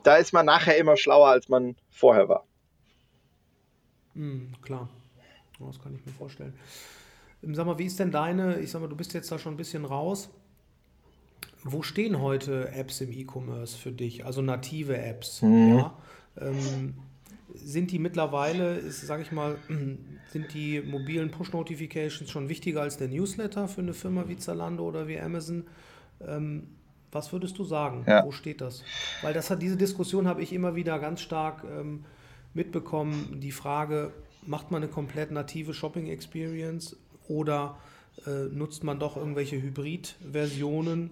Da ist man nachher immer schlauer, als man vorher war. Mhm, klar, das kann ich mir vorstellen. Ähm, sag mal, wie ist denn deine, ich sag mal, du bist jetzt da schon ein bisschen raus. Wo stehen heute Apps im E-Commerce für dich? Also native Apps, mhm. ja? Ähm, sind die mittlerweile, sage ich mal, sind die mobilen Push-Notifications schon wichtiger als der Newsletter für eine Firma wie Zalando oder wie Amazon? Ähm, was würdest du sagen? Ja. Wo steht das? Weil das hat diese Diskussion habe ich immer wieder ganz stark ähm, mitbekommen. Die Frage, macht man eine komplett native Shopping Experience oder äh, nutzt man doch irgendwelche Hybrid-Versionen,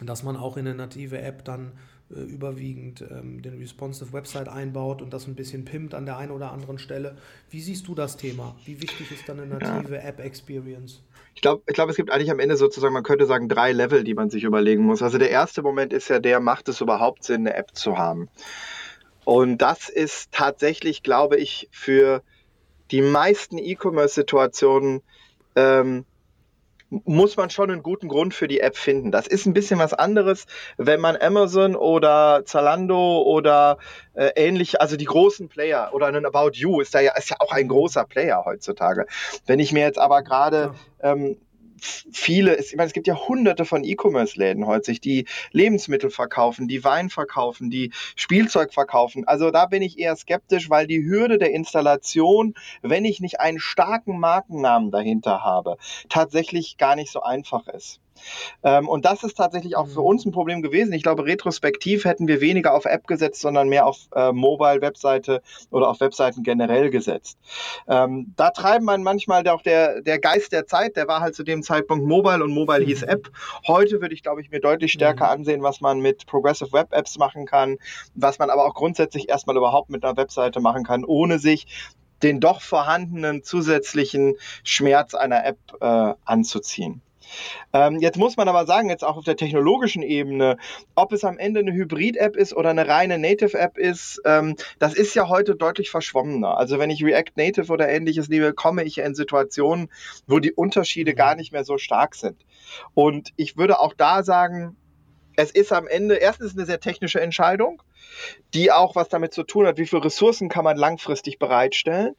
dass man auch in eine native App dann überwiegend ähm, den responsive Website einbaut und das ein bisschen pimmt an der einen oder anderen Stelle. Wie siehst du das Thema? Wie wichtig ist dann eine native ja. App-Experience? Ich glaube, ich glaub, es gibt eigentlich am Ende sozusagen, man könnte sagen, drei Level, die man sich überlegen muss. Also der erste Moment ist ja der, macht es überhaupt Sinn, eine App zu haben? Und das ist tatsächlich, glaube ich, für die meisten E-Commerce-Situationen ähm, muss man schon einen guten Grund für die App finden. Das ist ein bisschen was anderes, wenn man Amazon oder Zalando oder äh, ähnlich, also die großen Player oder ein About You ist da ja, ist ja auch ein großer Player heutzutage. Wenn ich mir jetzt aber gerade ähm, viele, ich meine, es gibt ja hunderte von E-Commerce-Läden heute, die Lebensmittel verkaufen, die Wein verkaufen, die Spielzeug verkaufen. Also da bin ich eher skeptisch, weil die Hürde der Installation, wenn ich nicht einen starken Markennamen dahinter habe, tatsächlich gar nicht so einfach ist. Ähm, und das ist tatsächlich auch für mhm. uns ein Problem gewesen. Ich glaube, retrospektiv hätten wir weniger auf App gesetzt, sondern mehr auf äh, Mobile-Webseite oder auf Webseiten generell gesetzt. Ähm, da treiben man manchmal auch der, der Geist der Zeit, der war halt zu dem Zeitpunkt Mobile und Mobile hieß mhm. App. Heute würde ich, glaube ich, mir deutlich stärker mhm. ansehen, was man mit Progressive Web Apps machen kann, was man aber auch grundsätzlich erstmal überhaupt mit einer Webseite machen kann, ohne sich den doch vorhandenen zusätzlichen Schmerz einer App äh, anzuziehen. Ähm, jetzt muss man aber sagen, jetzt auch auf der technologischen Ebene, ob es am Ende eine Hybrid-App ist oder eine reine Native-App ist, ähm, das ist ja heute deutlich verschwommener. Also wenn ich React Native oder ähnliches liebe, komme ich in Situationen, wo die Unterschiede gar nicht mehr so stark sind. Und ich würde auch da sagen, es ist am Ende erstens eine sehr technische Entscheidung, die auch was damit zu tun hat, wie viele Ressourcen kann man langfristig bereitstellen.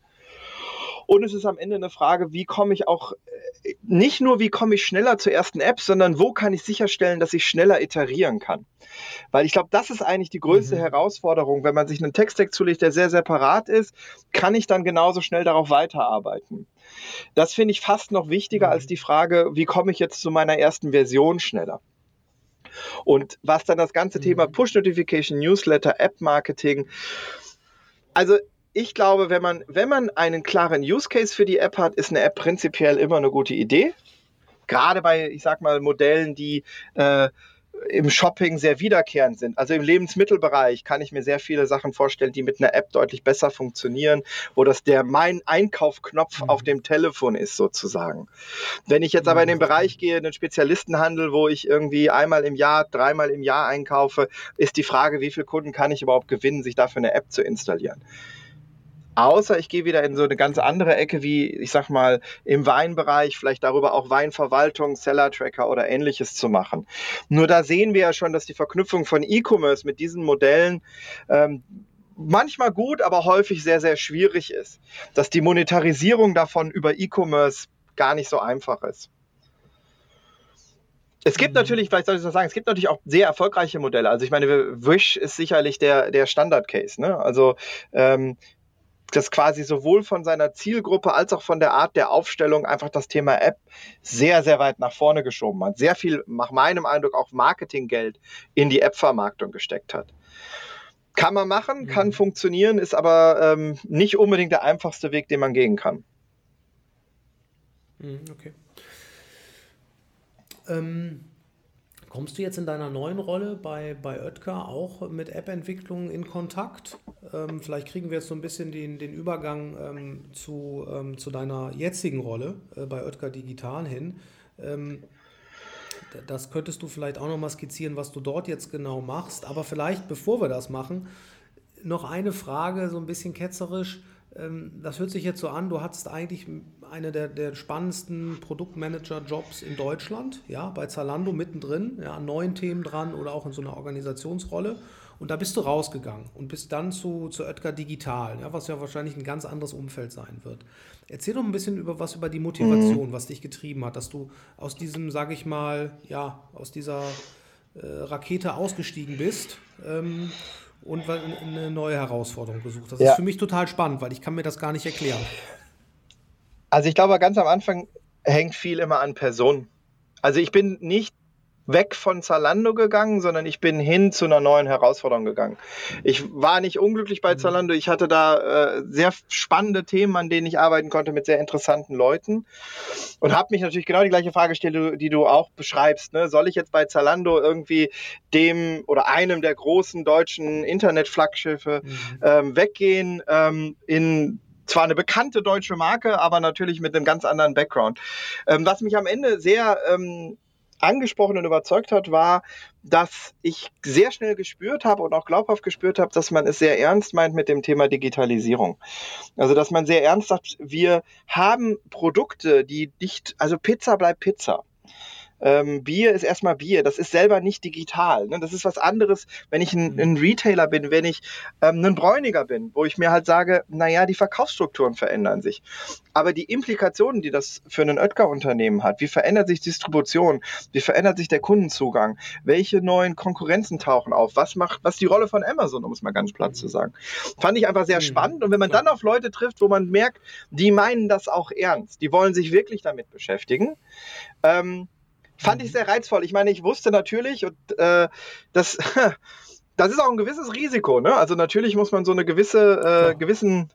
Und es ist am Ende eine Frage, wie komme ich auch, äh, nicht nur wie komme ich schneller zur ersten App, sondern wo kann ich sicherstellen, dass ich schneller iterieren kann. Weil ich glaube, das ist eigentlich die größte mhm. Herausforderung. Wenn man sich einen Text-Stack zulegt, der sehr separat ist, kann ich dann genauso schnell darauf weiterarbeiten. Das finde ich fast noch wichtiger mhm. als die Frage, wie komme ich jetzt zu meiner ersten Version schneller. Und was dann das ganze mhm. Thema Push-Notification, Newsletter, App-Marketing, also ich glaube, wenn man, wenn man einen klaren Use Case für die App hat, ist eine App prinzipiell immer eine gute Idee. Gerade bei, ich sag mal, Modellen, die äh, im Shopping sehr wiederkehrend sind. Also im Lebensmittelbereich kann ich mir sehr viele Sachen vorstellen, die mit einer App deutlich besser funktionieren, wo das der mein Einkaufknopf mhm. auf dem Telefon ist sozusagen. Wenn ich jetzt aber in den mhm. Bereich gehe, einen Spezialistenhandel, wo ich irgendwie einmal im Jahr, dreimal im Jahr einkaufe, ist die Frage, wie viele Kunden kann ich überhaupt gewinnen, sich dafür eine App zu installieren. Außer ich gehe wieder in so eine ganz andere Ecke wie, ich sag mal, im Weinbereich, vielleicht darüber auch Weinverwaltung, Seller-Tracker oder ähnliches zu machen. Nur da sehen wir ja schon, dass die Verknüpfung von E-Commerce mit diesen Modellen ähm, manchmal gut, aber häufig sehr, sehr schwierig ist. Dass die Monetarisierung davon über E-Commerce gar nicht so einfach ist. Es gibt mhm. natürlich, vielleicht soll ich das sagen, es gibt natürlich auch sehr erfolgreiche Modelle. Also ich meine, Wish ist sicherlich der, der Standard-Case. Ne? Also ähm, das quasi sowohl von seiner Zielgruppe als auch von der Art der Aufstellung einfach das Thema App sehr, sehr weit nach vorne geschoben hat. Sehr viel, nach meinem Eindruck, auch Marketinggeld in die App-Vermarktung gesteckt hat. Kann man machen, mhm. kann funktionieren, ist aber ähm, nicht unbedingt der einfachste Weg, den man gehen kann. Mhm, okay. Ähm, Kommst du jetzt in deiner neuen Rolle bei, bei Oetker auch mit App-Entwicklung in Kontakt? Ähm, vielleicht kriegen wir jetzt so ein bisschen den, den Übergang ähm, zu, ähm, zu deiner jetzigen Rolle äh, bei Oetker Digital hin. Ähm, das könntest du vielleicht auch nochmal skizzieren, was du dort jetzt genau machst. Aber vielleicht, bevor wir das machen, noch eine Frage, so ein bisschen ketzerisch. Ähm, das hört sich jetzt so an, du hattest eigentlich eine der, der spannendsten Produktmanager-Jobs in Deutschland, ja, bei Zalando mittendrin, ja, an neuen Themen dran oder auch in so einer Organisationsrolle. Und da bist du rausgegangen und bist dann zu, zu Oetker Digital, ja, was ja wahrscheinlich ein ganz anderes Umfeld sein wird. Erzähl doch ein bisschen über was über die Motivation, mhm. was dich getrieben hat, dass du aus diesem, sage ich mal, ja, aus dieser äh, Rakete ausgestiegen bist ähm, und eine neue Herausforderung gesucht. Das ja. ist für mich total spannend, weil ich kann mir das gar nicht erklären. Also ich glaube, ganz am Anfang hängt viel immer an Personen. Also ich bin nicht weg von Zalando gegangen, sondern ich bin hin zu einer neuen Herausforderung gegangen. Ich war nicht unglücklich bei mhm. Zalando. Ich hatte da äh, sehr spannende Themen, an denen ich arbeiten konnte mit sehr interessanten Leuten und habe mich natürlich genau die gleiche Frage gestellt, die du auch beschreibst. Ne? Soll ich jetzt bei Zalando irgendwie dem oder einem der großen deutschen Internetflaggschiffe mhm. ähm, weggehen ähm, in zwar eine bekannte deutsche Marke, aber natürlich mit einem ganz anderen Background. Ähm, was mich am Ende sehr ähm, angesprochen und überzeugt hat, war, dass ich sehr schnell gespürt habe und auch glaubhaft gespürt habe, dass man es sehr ernst meint mit dem Thema Digitalisierung. Also, dass man sehr ernst sagt, wir haben Produkte, die nicht, also Pizza bleibt Pizza. Ähm, Bier ist erstmal Bier. Das ist selber nicht digital. Ne? Das ist was anderes, wenn ich ein, mhm. ein Retailer bin, wenn ich ähm, ein Bräuniger bin, wo ich mir halt sage, naja, die Verkaufsstrukturen verändern sich. Aber die Implikationen, die das für ein Oetker-Unternehmen hat, wie verändert sich Distribution, wie verändert sich der Kundenzugang, welche neuen Konkurrenzen tauchen auf, was macht, was die Rolle von Amazon, um es mal ganz platt zu sagen, fand ich einfach sehr mhm. spannend. Und wenn man dann auf Leute trifft, wo man merkt, die meinen das auch ernst, die wollen sich wirklich damit beschäftigen, ähm, Fand ich sehr reizvoll. Ich meine, ich wusste natürlich, und äh, das, das ist auch ein gewisses Risiko. Ne? Also natürlich muss man so eine gewisse, äh, gewissen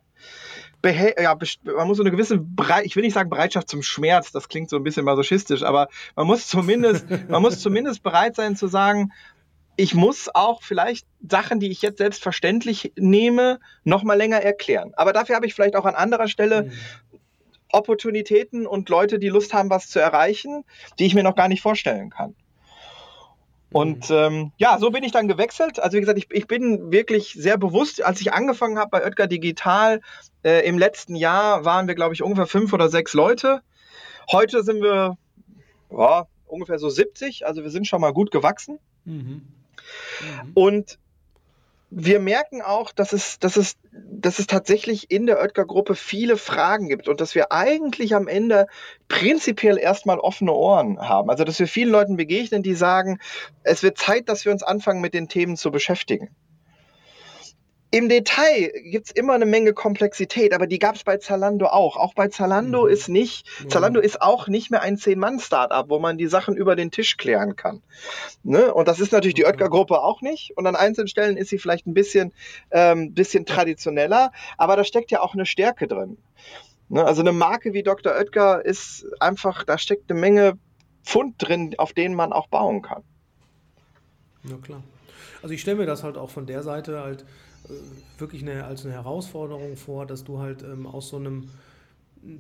Behe ja, man muss so eine gewisse, Bere ich will nicht sagen Bereitschaft zum Schmerz, das klingt so ein bisschen masochistisch, aber man muss zumindest, man muss zumindest bereit sein zu sagen, ich muss auch vielleicht Sachen, die ich jetzt selbstverständlich nehme, noch mal länger erklären. Aber dafür habe ich vielleicht auch an anderer Stelle mhm. Opportunitäten und Leute, die Lust haben, was zu erreichen, die ich mir noch gar nicht vorstellen kann. Und mhm. ähm, ja, so bin ich dann gewechselt. Also wie gesagt, ich, ich bin wirklich sehr bewusst, als ich angefangen habe bei Oetker Digital äh, im letzten Jahr, waren wir, glaube ich, ungefähr fünf oder sechs Leute. Heute sind wir ja, ungefähr so 70, also wir sind schon mal gut gewachsen. Mhm. Mhm. Und wir merken auch, dass es, dass, es, dass es tatsächlich in der Oetker-Gruppe viele Fragen gibt und dass wir eigentlich am Ende prinzipiell erstmal offene Ohren haben. Also, dass wir vielen Leuten begegnen, die sagen, es wird Zeit, dass wir uns anfangen, mit den Themen zu beschäftigen. Im Detail gibt es immer eine Menge Komplexität, aber die gab es bei Zalando auch. Auch bei Zalando mhm. ist nicht, ja. Zalando ist auch nicht mehr ein Zehn-Mann-Startup, wo man die Sachen über den Tisch klären kann. Ne? Und das ist natürlich die Oetker-Gruppe auch nicht. Und an einzelnen Stellen ist sie vielleicht ein bisschen, ähm, bisschen traditioneller, aber da steckt ja auch eine Stärke drin. Ne? Also eine Marke wie Dr. Oetker ist einfach, da steckt eine Menge Pfund drin, auf denen man auch bauen kann. Ja klar. Also ich stelle mir das halt auch von der Seite halt wirklich eine, als eine Herausforderung vor, dass du halt ähm, aus so einem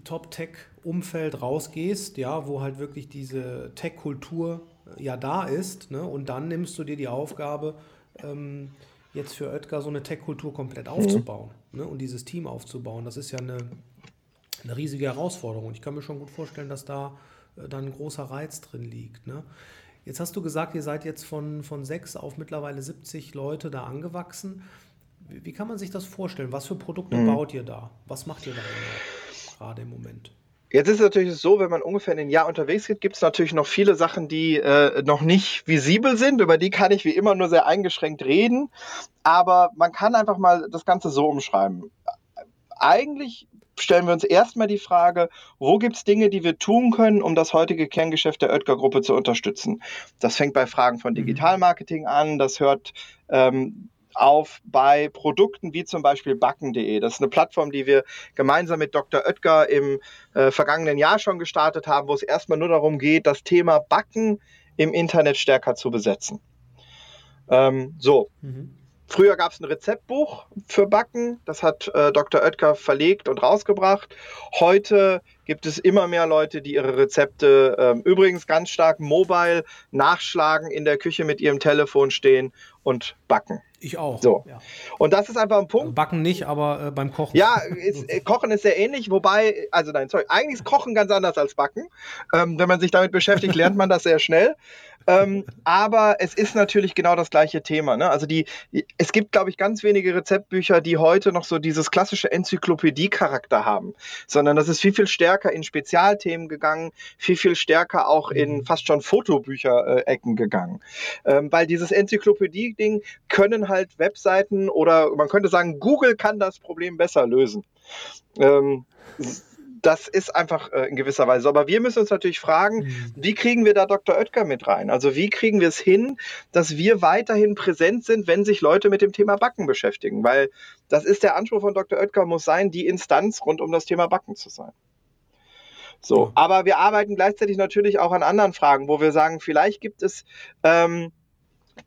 Top-Tech-Umfeld rausgehst, ja, wo halt wirklich diese Tech-Kultur äh, ja da ist, ne? und dann nimmst du dir die Aufgabe, ähm, jetzt für Oetker so eine Tech-Kultur komplett mhm. aufzubauen mhm. ne? und dieses Team aufzubauen. Das ist ja eine, eine riesige Herausforderung. Und ich kann mir schon gut vorstellen, dass da äh, dann ein großer Reiz drin liegt. Ne? Jetzt hast du gesagt, ihr seid jetzt von, von sechs auf mittlerweile 70 Leute da angewachsen. Wie kann man sich das vorstellen? Was für Produkte mhm. baut ihr da? Was macht ihr da genau, gerade im Moment? Jetzt ist es natürlich so, wenn man ungefähr ein Jahr unterwegs geht, gibt es natürlich noch viele Sachen, die äh, noch nicht visibel sind. Über die kann ich wie immer nur sehr eingeschränkt reden. Aber man kann einfach mal das Ganze so umschreiben. Eigentlich stellen wir uns erstmal die Frage, wo gibt es Dinge, die wir tun können, um das heutige Kerngeschäft der Oetker-Gruppe zu unterstützen. Das fängt bei Fragen von mhm. Digitalmarketing an, das hört ähm, auf bei Produkten wie zum Beispiel backen.de. Das ist eine Plattform, die wir gemeinsam mit Dr. Oetker im äh, vergangenen Jahr schon gestartet haben, wo es erstmal nur darum geht, das Thema Backen im Internet stärker zu besetzen. Ähm, so. Mhm. Früher gab es ein Rezeptbuch für Backen, das hat äh, Dr. Oetker verlegt und rausgebracht. Heute gibt es immer mehr Leute, die ihre Rezepte äh, übrigens ganz stark mobile nachschlagen, in der Küche mit ihrem Telefon stehen und backen. Ich auch. So. Ja. Und das ist einfach ein Punkt. Backen nicht, aber äh, beim Kochen. Ja, ist, äh, Kochen ist sehr ähnlich, wobei, also nein, sorry, eigentlich ist Kochen ganz anders als Backen. Ähm, wenn man sich damit beschäftigt, lernt man das sehr schnell. Ähm, aber es ist natürlich genau das gleiche Thema. Ne? Also die, es gibt, glaube ich, ganz wenige Rezeptbücher, die heute noch so dieses klassische Enzyklopädie-Charakter haben, sondern das ist viel, viel stärker in Spezialthemen gegangen, viel, viel stärker auch in mhm. fast schon Fotobücher-Ecken gegangen. Ähm, weil dieses Enzyklopädie-Ding können halt Webseiten oder man könnte sagen, Google kann das Problem besser lösen. Ähm, das ist einfach äh, in gewisser Weise. Aber wir müssen uns natürlich fragen, mhm. wie kriegen wir da Dr. Oetker mit rein? Also wie kriegen wir es hin, dass wir weiterhin präsent sind, wenn sich Leute mit dem Thema Backen beschäftigen? Weil das ist der Anspruch von Dr. Oetker, muss sein, die Instanz rund um das Thema Backen zu sein. So, ja. aber wir arbeiten gleichzeitig natürlich auch an anderen Fragen, wo wir sagen, vielleicht gibt es ähm,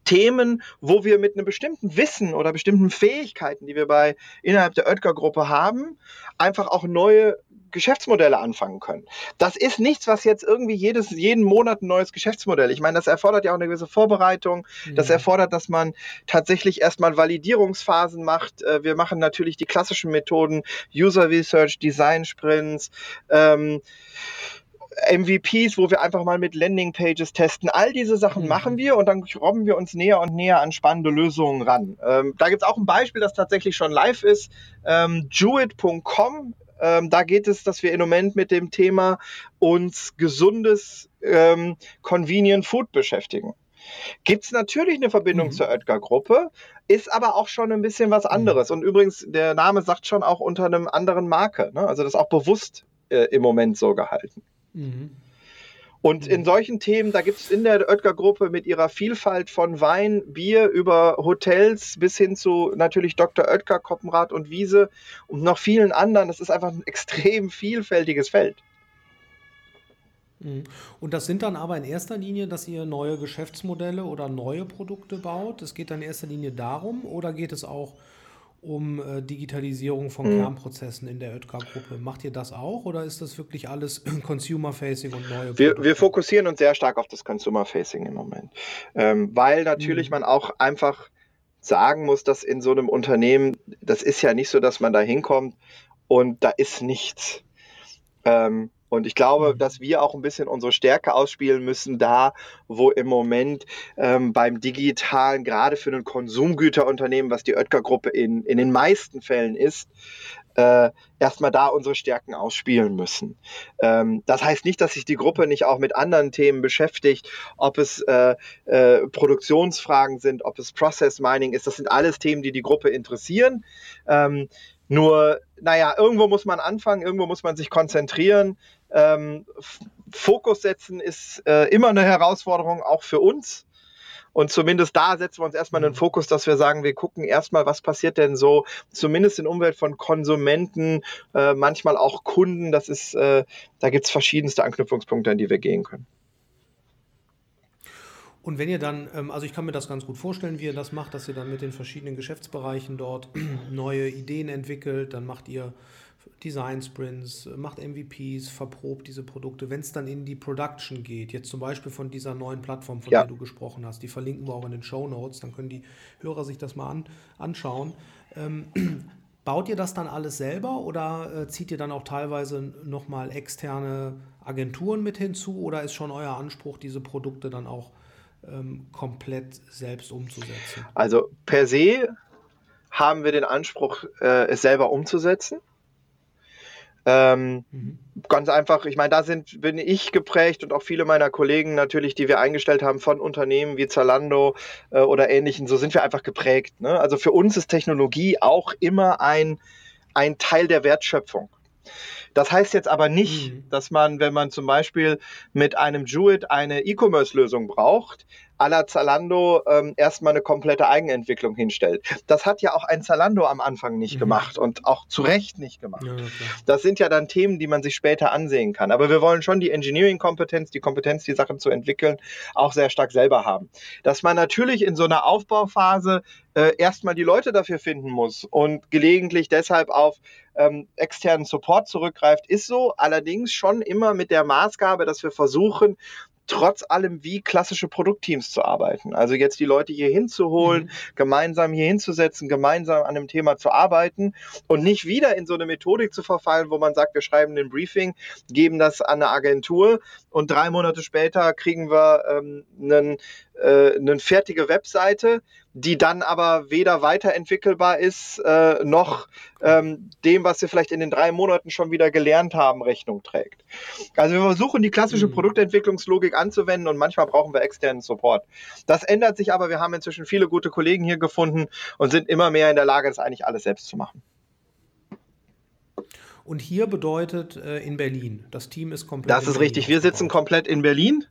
Themen, wo wir mit einem bestimmten Wissen oder bestimmten Fähigkeiten, die wir bei innerhalb der Oetker-Gruppe haben, einfach auch neue Geschäftsmodelle anfangen können. Das ist nichts, was jetzt irgendwie jedes, jeden Monat ein neues Geschäftsmodell. Ich meine, das erfordert ja auch eine gewisse Vorbereitung. Das erfordert, dass man tatsächlich erstmal Validierungsphasen macht. Äh, wir machen natürlich die klassischen Methoden, User Research, Design Sprints, ähm, MVPs, wo wir einfach mal mit Landingpages testen. All diese Sachen mhm. machen wir und dann robben wir uns näher und näher an spannende Lösungen ran. Ähm, da gibt es auch ein Beispiel, das tatsächlich schon live ist. Ähm, Jewit.com ähm, da geht es, dass wir im Moment mit dem Thema uns gesundes ähm, Convenient Food beschäftigen. Gibt es natürlich eine Verbindung mhm. zur Oetker-Gruppe, ist aber auch schon ein bisschen was mhm. anderes. Mhm. Und übrigens, der Name sagt schon auch unter einem anderen Marke. Ne? Also das ist auch bewusst äh, im Moment so gehalten. Mhm. Und in solchen Themen, da gibt es in der Oetker-Gruppe mit ihrer Vielfalt von Wein, Bier über Hotels bis hin zu natürlich Dr. Oetker, Koppenrad und Wiese und noch vielen anderen. Das ist einfach ein extrem vielfältiges Feld. Mhm. Und das sind dann aber in erster Linie, dass ihr neue Geschäftsmodelle oder neue Produkte baut. Es geht dann in erster Linie darum oder geht es auch um äh, Digitalisierung von mhm. Kernprozessen in der Oetker-Gruppe? Macht ihr das auch oder ist das wirklich alles Consumer-Facing und neue? Wir, wir, fokussieren uns sehr stark auf das Consumer-Facing im Moment, ähm, weil natürlich mhm. man auch einfach sagen muss, dass in so einem Unternehmen, das ist ja nicht so, dass man da hinkommt und da ist nichts. Ähm, und ich glaube, mhm. dass wir auch ein bisschen unsere Stärke ausspielen müssen, da wo im Moment ähm, beim Digitalen, gerade für ein Konsumgüterunternehmen, was die Oetker-Gruppe in, in den meisten Fällen ist, äh, erstmal da unsere Stärken ausspielen müssen. Ähm, das heißt nicht, dass sich die Gruppe nicht auch mit anderen Themen beschäftigt, ob es äh, äh, Produktionsfragen sind, ob es Process Mining ist. Das sind alles Themen, die die Gruppe interessieren. Ähm, nur, naja, irgendwo muss man anfangen, irgendwo muss man sich konzentrieren. Ähm, Fokus setzen ist äh, immer eine Herausforderung, auch für uns. Und zumindest da setzen wir uns erstmal einen mhm. Fokus, dass wir sagen, wir gucken erstmal, was passiert denn so, zumindest in Umwelt von Konsumenten, äh, manchmal auch Kunden. Das ist, äh, da gibt es verschiedenste Anknüpfungspunkte, an die wir gehen können. Und wenn ihr dann, ähm, also ich kann mir das ganz gut vorstellen, wie ihr das macht, dass ihr dann mit den verschiedenen Geschäftsbereichen dort neue Ideen entwickelt, dann macht ihr Design Sprints, macht MVPs, verprobt diese Produkte. Wenn es dann in die Production geht, jetzt zum Beispiel von dieser neuen Plattform, von ja. der du gesprochen hast, die verlinken wir auch in den Show Notes, dann können die Hörer sich das mal an, anschauen. Ähm, baut ihr das dann alles selber oder äh, zieht ihr dann auch teilweise nochmal externe Agenturen mit hinzu oder ist schon euer Anspruch, diese Produkte dann auch ähm, komplett selbst umzusetzen? Also per se haben wir den Anspruch, äh, es selber umzusetzen. Ähm, mhm. Ganz einfach, ich meine, da sind, bin ich geprägt und auch viele meiner Kollegen natürlich, die wir eingestellt haben von Unternehmen wie Zalando äh, oder ähnlichen, so sind wir einfach geprägt. Ne? Also für uns ist Technologie auch immer ein, ein Teil der Wertschöpfung. Das heißt jetzt aber nicht, mhm. dass man, wenn man zum Beispiel mit einem Jewett eine E-Commerce-Lösung braucht, la Zalando ähm, erstmal eine komplette Eigenentwicklung hinstellt. Das hat ja auch ein Zalando am Anfang nicht mhm. gemacht und auch zu Recht nicht gemacht. Ja, das sind ja dann Themen, die man sich später ansehen kann. Aber wir wollen schon die Engineering-Kompetenz, die Kompetenz, die Sachen zu entwickeln, auch sehr stark selber haben. Dass man natürlich in so einer Aufbauphase äh, erstmal die Leute dafür finden muss und gelegentlich deshalb auf ähm, externen Support zurückgreift, ist so. Allerdings schon immer mit der Maßgabe, dass wir versuchen, trotz allem wie klassische Produktteams zu arbeiten. Also jetzt die Leute hier hinzuholen, mhm. gemeinsam hier hinzusetzen, gemeinsam an einem Thema zu arbeiten und nicht wieder in so eine Methodik zu verfallen, wo man sagt, wir schreiben ein Briefing, geben das an eine Agentur und drei Monate später kriegen wir ähm, einen, äh, eine fertige Webseite, die dann aber weder weiterentwickelbar ist, äh, noch ähm, dem, was wir vielleicht in den drei Monaten schon wieder gelernt haben, Rechnung trägt. Also wir versuchen die klassische mhm. Produktentwicklungslogik anzuwenden und manchmal brauchen wir externen Support. Das ändert sich aber, wir haben inzwischen viele gute Kollegen hier gefunden und sind immer mehr in der Lage, das eigentlich alles selbst zu machen. Und hier bedeutet äh, in Berlin. Das Team ist komplett. Das ist richtig. Wir sitzen komplett in Berlin.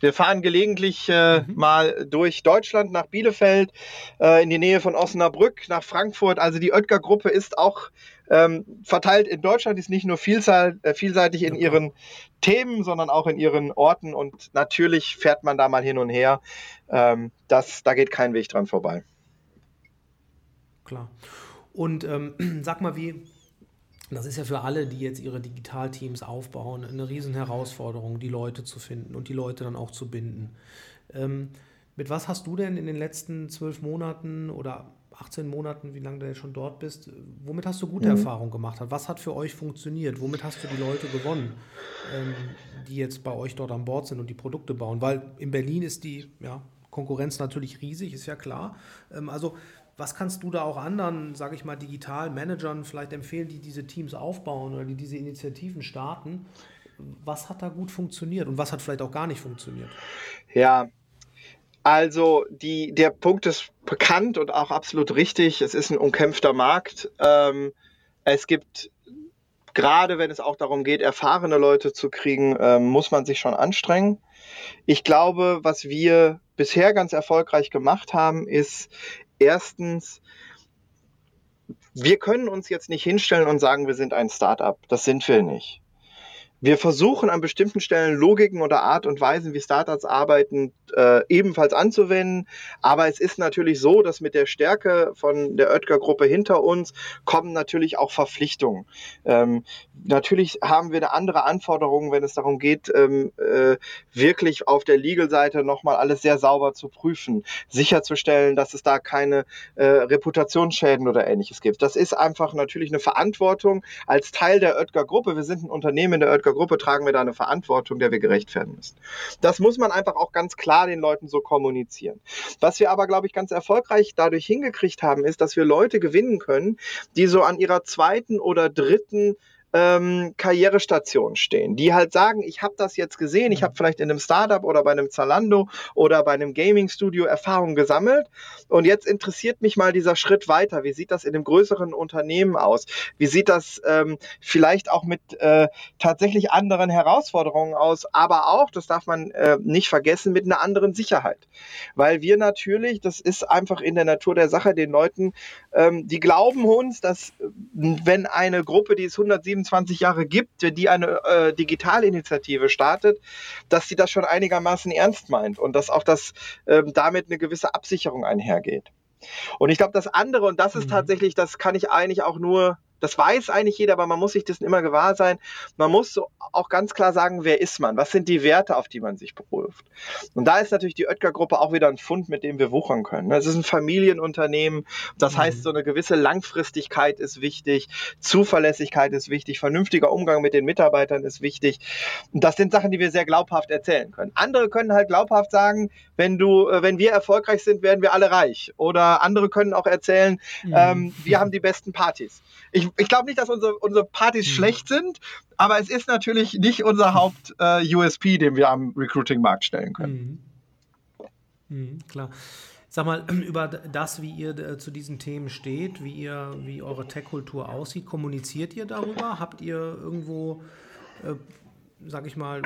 Wir fahren gelegentlich äh, mhm. mal durch Deutschland nach Bielefeld, äh, in die Nähe von Osnabrück, nach Frankfurt. Also die Oetker-Gruppe ist auch ähm, verteilt in Deutschland, ist nicht nur vielzahl, äh, vielseitig in ihren Themen, sondern auch in ihren Orten. Und natürlich fährt man da mal hin und her. Ähm, das, da geht kein Weg dran vorbei. Klar. Und ähm, sag mal, wie, das ist ja für alle, die jetzt ihre Digitalteams aufbauen, eine riesen Herausforderung, die Leute zu finden und die Leute dann auch zu binden. Ähm, mit was hast du denn in den letzten zwölf Monaten oder 18 Monaten, wie lange du jetzt schon dort bist, womit hast du gute mhm. Erfahrungen gemacht? Was hat für euch funktioniert? Womit hast du die Leute gewonnen, ähm, die jetzt bei euch dort an Bord sind und die Produkte bauen? Weil in Berlin ist die ja, Konkurrenz natürlich riesig, ist ja klar. Ähm, also was kannst du da auch anderen, sage ich mal, Digital-Managern vielleicht empfehlen, die diese Teams aufbauen oder die diese Initiativen starten? Was hat da gut funktioniert und was hat vielleicht auch gar nicht funktioniert? Ja, also die, der Punkt ist bekannt und auch absolut richtig. Es ist ein umkämpfter Markt. Ähm, es gibt gerade wenn es auch darum geht, erfahrene Leute zu kriegen, äh, muss man sich schon anstrengen. Ich glaube, was wir bisher ganz erfolgreich gemacht haben, ist erstens, wir können uns jetzt nicht hinstellen und sagen, wir sind ein Startup. Das sind wir nicht. Wir versuchen an bestimmten Stellen Logiken oder Art und Weisen, wie Startups arbeiten, äh, ebenfalls anzuwenden. Aber es ist natürlich so, dass mit der Stärke von der Oetker-Gruppe hinter uns kommen natürlich auch Verpflichtungen. Ähm, natürlich haben wir eine andere Anforderung, wenn es darum geht, ähm, äh, wirklich auf der Legal-Seite nochmal alles sehr sauber zu prüfen, sicherzustellen, dass es da keine äh, Reputationsschäden oder ähnliches gibt. Das ist einfach natürlich eine Verantwortung als Teil der Oetker-Gruppe. Wir sind ein Unternehmen der Oetker Gruppe tragen wir da eine Verantwortung, der wir gerecht werden müssen. Das muss man einfach auch ganz klar den Leuten so kommunizieren. Was wir aber, glaube ich, ganz erfolgreich dadurch hingekriegt haben, ist, dass wir Leute gewinnen können, die so an ihrer zweiten oder dritten ähm, Karrierestationen stehen, die halt sagen, ich habe das jetzt gesehen, ich habe vielleicht in einem Startup oder bei einem Zalando oder bei einem Gaming-Studio Erfahrung gesammelt und jetzt interessiert mich mal dieser Schritt weiter. Wie sieht das in einem größeren Unternehmen aus? Wie sieht das ähm, vielleicht auch mit äh, tatsächlich anderen Herausforderungen aus, aber auch, das darf man äh, nicht vergessen, mit einer anderen Sicherheit. Weil wir natürlich, das ist einfach in der Natur der Sache, den Leuten, ähm, die glauben uns, dass wenn eine Gruppe, die ist 107 27 Jahre gibt, die eine äh, Digitalinitiative startet, dass sie das schon einigermaßen ernst meint und dass auch das ähm, damit eine gewisse Absicherung einhergeht. Und ich glaube, das andere, und das ist mhm. tatsächlich, das kann ich eigentlich auch nur das weiß eigentlich jeder, aber man muss sich dessen immer gewahr sein. Man muss so auch ganz klar sagen, wer ist man? Was sind die Werte, auf die man sich beruft? Und da ist natürlich die Oetker-Gruppe auch wieder ein Fund, mit dem wir wuchern können. Es ist ein Familienunternehmen. Das mhm. heißt, so eine gewisse Langfristigkeit ist wichtig. Zuverlässigkeit ist wichtig. Vernünftiger Umgang mit den Mitarbeitern ist wichtig. Und das sind Sachen, die wir sehr glaubhaft erzählen können. Andere können halt glaubhaft sagen, wenn du, äh, wenn wir erfolgreich sind, werden wir alle reich. Oder andere können auch erzählen, mhm. ähm, wir haben die besten Partys. Ich, ich glaube nicht, dass unsere, unsere Partys mhm. schlecht sind, aber es ist natürlich nicht unser Haupt-USP, äh, den wir am Recruiting-Markt stellen können. Mhm. Mhm, klar. Sag mal, über das, wie ihr zu diesen Themen steht, wie, ihr, wie eure Tech-Kultur aussieht, kommuniziert ihr darüber? Habt ihr irgendwo, äh, sag ich mal,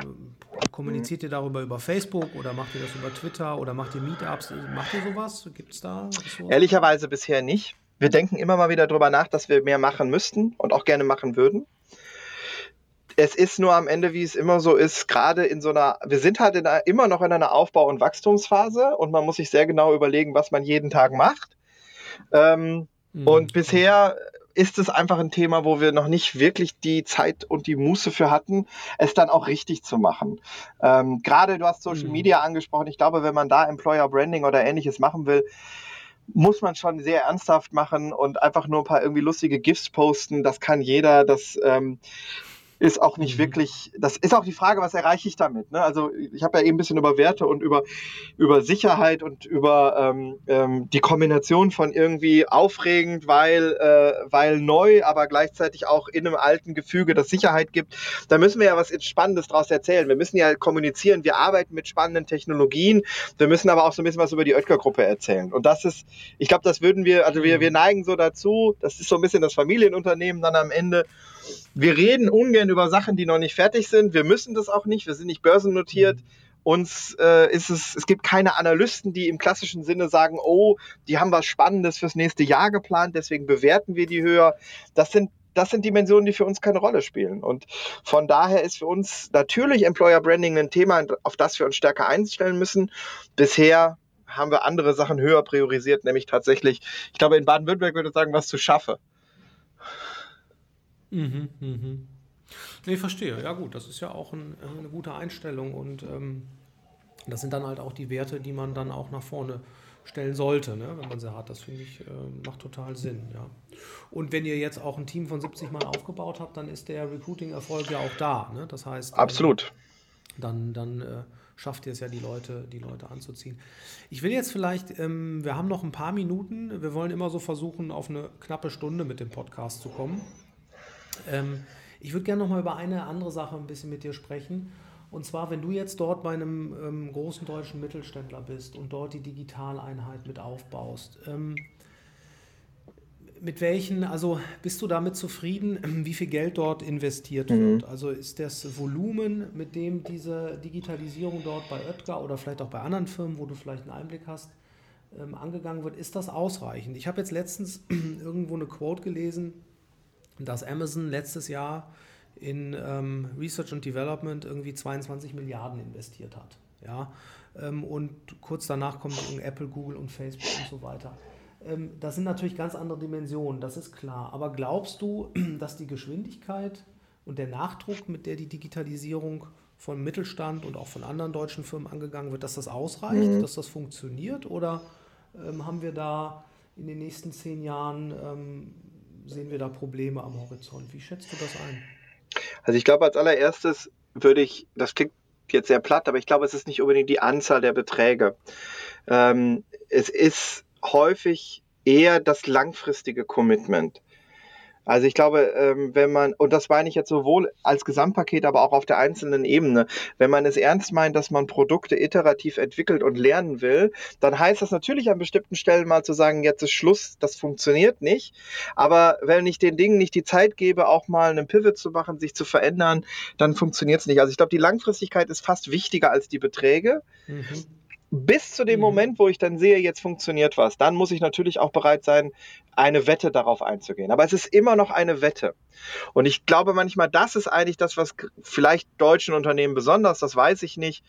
kommuniziert ihr darüber über Facebook oder macht ihr das über Twitter oder macht ihr Meetups? Macht ihr sowas? Gibt es da? So? Ehrlicherweise bisher nicht. Wir denken immer mal wieder darüber nach, dass wir mehr machen müssten und auch gerne machen würden. Es ist nur am Ende, wie es immer so ist, gerade in so einer, wir sind halt einer, immer noch in einer Aufbau- und Wachstumsphase und man muss sich sehr genau überlegen, was man jeden Tag macht. Ähm, mhm. Und bisher ist es einfach ein Thema, wo wir noch nicht wirklich die Zeit und die Muße für hatten, es dann auch richtig zu machen. Ähm, gerade du hast Social mhm. Media angesprochen. Ich glaube, wenn man da Employer Branding oder ähnliches machen will, muss man schon sehr ernsthaft machen und einfach nur ein paar irgendwie lustige GIFs posten. Das kann jeder. Das ähm, ist auch nicht mhm. wirklich, das ist auch die Frage, was erreiche ich damit? Ne? Also ich habe ja eben ein bisschen über Werte und über, über Sicherheit und über ähm, ähm, die Kombination von irgendwie aufregend, weil, äh, weil neu, aber gleichzeitig auch in einem alten Gefüge, das Sicherheit gibt. Da müssen wir ja was Spannendes draus erzählen. Wir müssen ja kommunizieren, wir arbeiten mit spannenden Technologien, wir müssen aber auch so ein bisschen was über die Oetker-Gruppe erzählen. Und das ist, ich glaube, das würden wir, also wir, wir neigen so dazu, das ist so ein bisschen das Familienunternehmen dann am Ende, wir reden ungern über Sachen, die noch nicht fertig sind. Wir müssen das auch nicht. Wir sind nicht börsennotiert. Uns äh, ist es, es gibt keine Analysten, die im klassischen Sinne sagen, oh, die haben was Spannendes fürs nächste Jahr geplant, deswegen bewerten wir die höher. Das sind das sind Dimensionen, die für uns keine Rolle spielen. Und von daher ist für uns natürlich Employer Branding ein Thema, auf das wir uns stärker einstellen müssen. Bisher haben wir andere Sachen höher priorisiert, nämlich tatsächlich, ich glaube, in Baden-Württemberg würde ich sagen, was zu schaffen. Mhm, mhm. Nee, verstehe. Ja gut, das ist ja auch ein, eine gute Einstellung und ähm, das sind dann halt auch die Werte, die man dann auch nach vorne stellen sollte, ne? wenn man sie hat. Das finde ich, äh, macht total Sinn. Ja. Und wenn ihr jetzt auch ein Team von 70 Mann aufgebaut habt, dann ist der Recruiting-Erfolg ja auch da. Ne? Das heißt, absolut. Äh, dann, dann äh, schafft ihr es ja, die Leute, die Leute anzuziehen. Ich will jetzt vielleicht, ähm, wir haben noch ein paar Minuten. Wir wollen immer so versuchen, auf eine knappe Stunde mit dem Podcast zu kommen. Ähm, ich würde gerne noch mal über eine andere Sache ein bisschen mit dir sprechen. Und zwar, wenn du jetzt dort bei einem ähm, großen deutschen Mittelständler bist und dort die Digitaleinheit mit aufbaust. Ähm, mit welchen, also bist du damit zufrieden, wie viel Geld dort investiert mhm. wird? Also ist das Volumen, mit dem diese Digitalisierung dort bei Oetker oder vielleicht auch bei anderen Firmen, wo du vielleicht einen Einblick hast, ähm, angegangen wird, ist das ausreichend? Ich habe jetzt letztens irgendwo eine Quote gelesen, dass Amazon letztes Jahr in ähm, Research und Development irgendwie 22 Milliarden investiert hat. Ja? Ähm, und kurz danach kommt Apple, Google und Facebook und so weiter. Ähm, das sind natürlich ganz andere Dimensionen, das ist klar. Aber glaubst du, dass die Geschwindigkeit und der Nachdruck, mit der die Digitalisierung von Mittelstand und auch von anderen deutschen Firmen angegangen wird, dass das ausreicht, mhm. dass das funktioniert? Oder ähm, haben wir da in den nächsten zehn Jahren, ähm, sehen wir da Probleme am Horizont? Wie schätzt du das ein? Also ich glaube, als allererstes würde ich, das klingt jetzt sehr platt, aber ich glaube, es ist nicht unbedingt die Anzahl der Beträge. Ähm, es ist häufig eher das langfristige Commitment. Also ich glaube, ähm, wenn man, und das meine ich jetzt sowohl als Gesamtpaket, aber auch auf der einzelnen Ebene, wenn man es ernst meint, dass man Produkte iterativ entwickelt und lernen will, dann heißt das natürlich an bestimmten Stellen mal zu sagen, jetzt ist Schluss, das funktioniert nicht. Aber wenn ich den Dingen nicht die Zeit gebe, auch mal einen Pivot zu machen, sich zu verändern, dann funktioniert es nicht. Also ich glaube, die Langfristigkeit ist fast wichtiger als die Beträge. Mhm bis zu dem mhm. Moment, wo ich dann sehe, jetzt funktioniert was, dann muss ich natürlich auch bereit sein, eine Wette darauf einzugehen. Aber es ist immer noch eine Wette. Und ich glaube manchmal, das ist eigentlich das, was vielleicht deutschen Unternehmen besonders, das weiß ich nicht,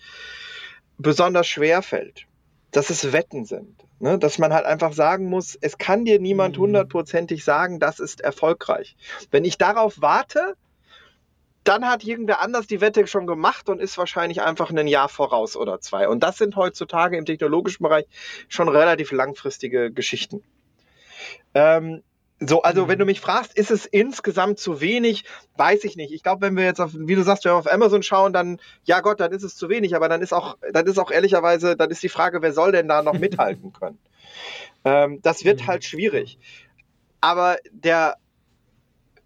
besonders schwer fällt. Dass es Wetten sind. Ne? Dass man halt einfach sagen muss, es kann dir niemand mhm. hundertprozentig sagen, das ist erfolgreich. Wenn ich darauf warte, dann hat irgendwer anders die Wette schon gemacht und ist wahrscheinlich einfach ein Jahr voraus oder zwei. Und das sind heutzutage im technologischen Bereich schon relativ langfristige Geschichten. Ähm, so, also wenn du mich fragst, ist es insgesamt zu wenig, weiß ich nicht. Ich glaube, wenn wir jetzt auf, wie du sagst, wenn wir auf Amazon schauen, dann, ja Gott, dann ist es zu wenig, aber dann ist auch, dann ist auch ehrlicherweise, dann ist die Frage, wer soll denn da noch mithalten können? ähm, das wird mhm. halt schwierig. Aber der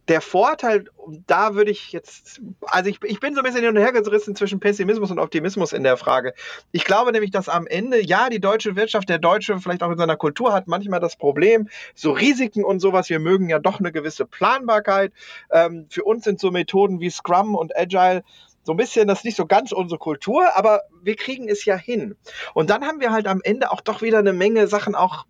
der Vorteil, da würde ich jetzt, also ich, ich bin so ein bisschen hin und her gerissen zwischen Pessimismus und Optimismus in der Frage. Ich glaube nämlich, dass am Ende, ja, die deutsche Wirtschaft, der Deutsche vielleicht auch in seiner Kultur hat manchmal das Problem, so Risiken und sowas, wir mögen ja doch eine gewisse Planbarkeit. Ähm, für uns sind so Methoden wie Scrum und Agile so ein bisschen, das ist nicht so ganz unsere Kultur, aber wir kriegen es ja hin. Und dann haben wir halt am Ende auch doch wieder eine Menge Sachen auch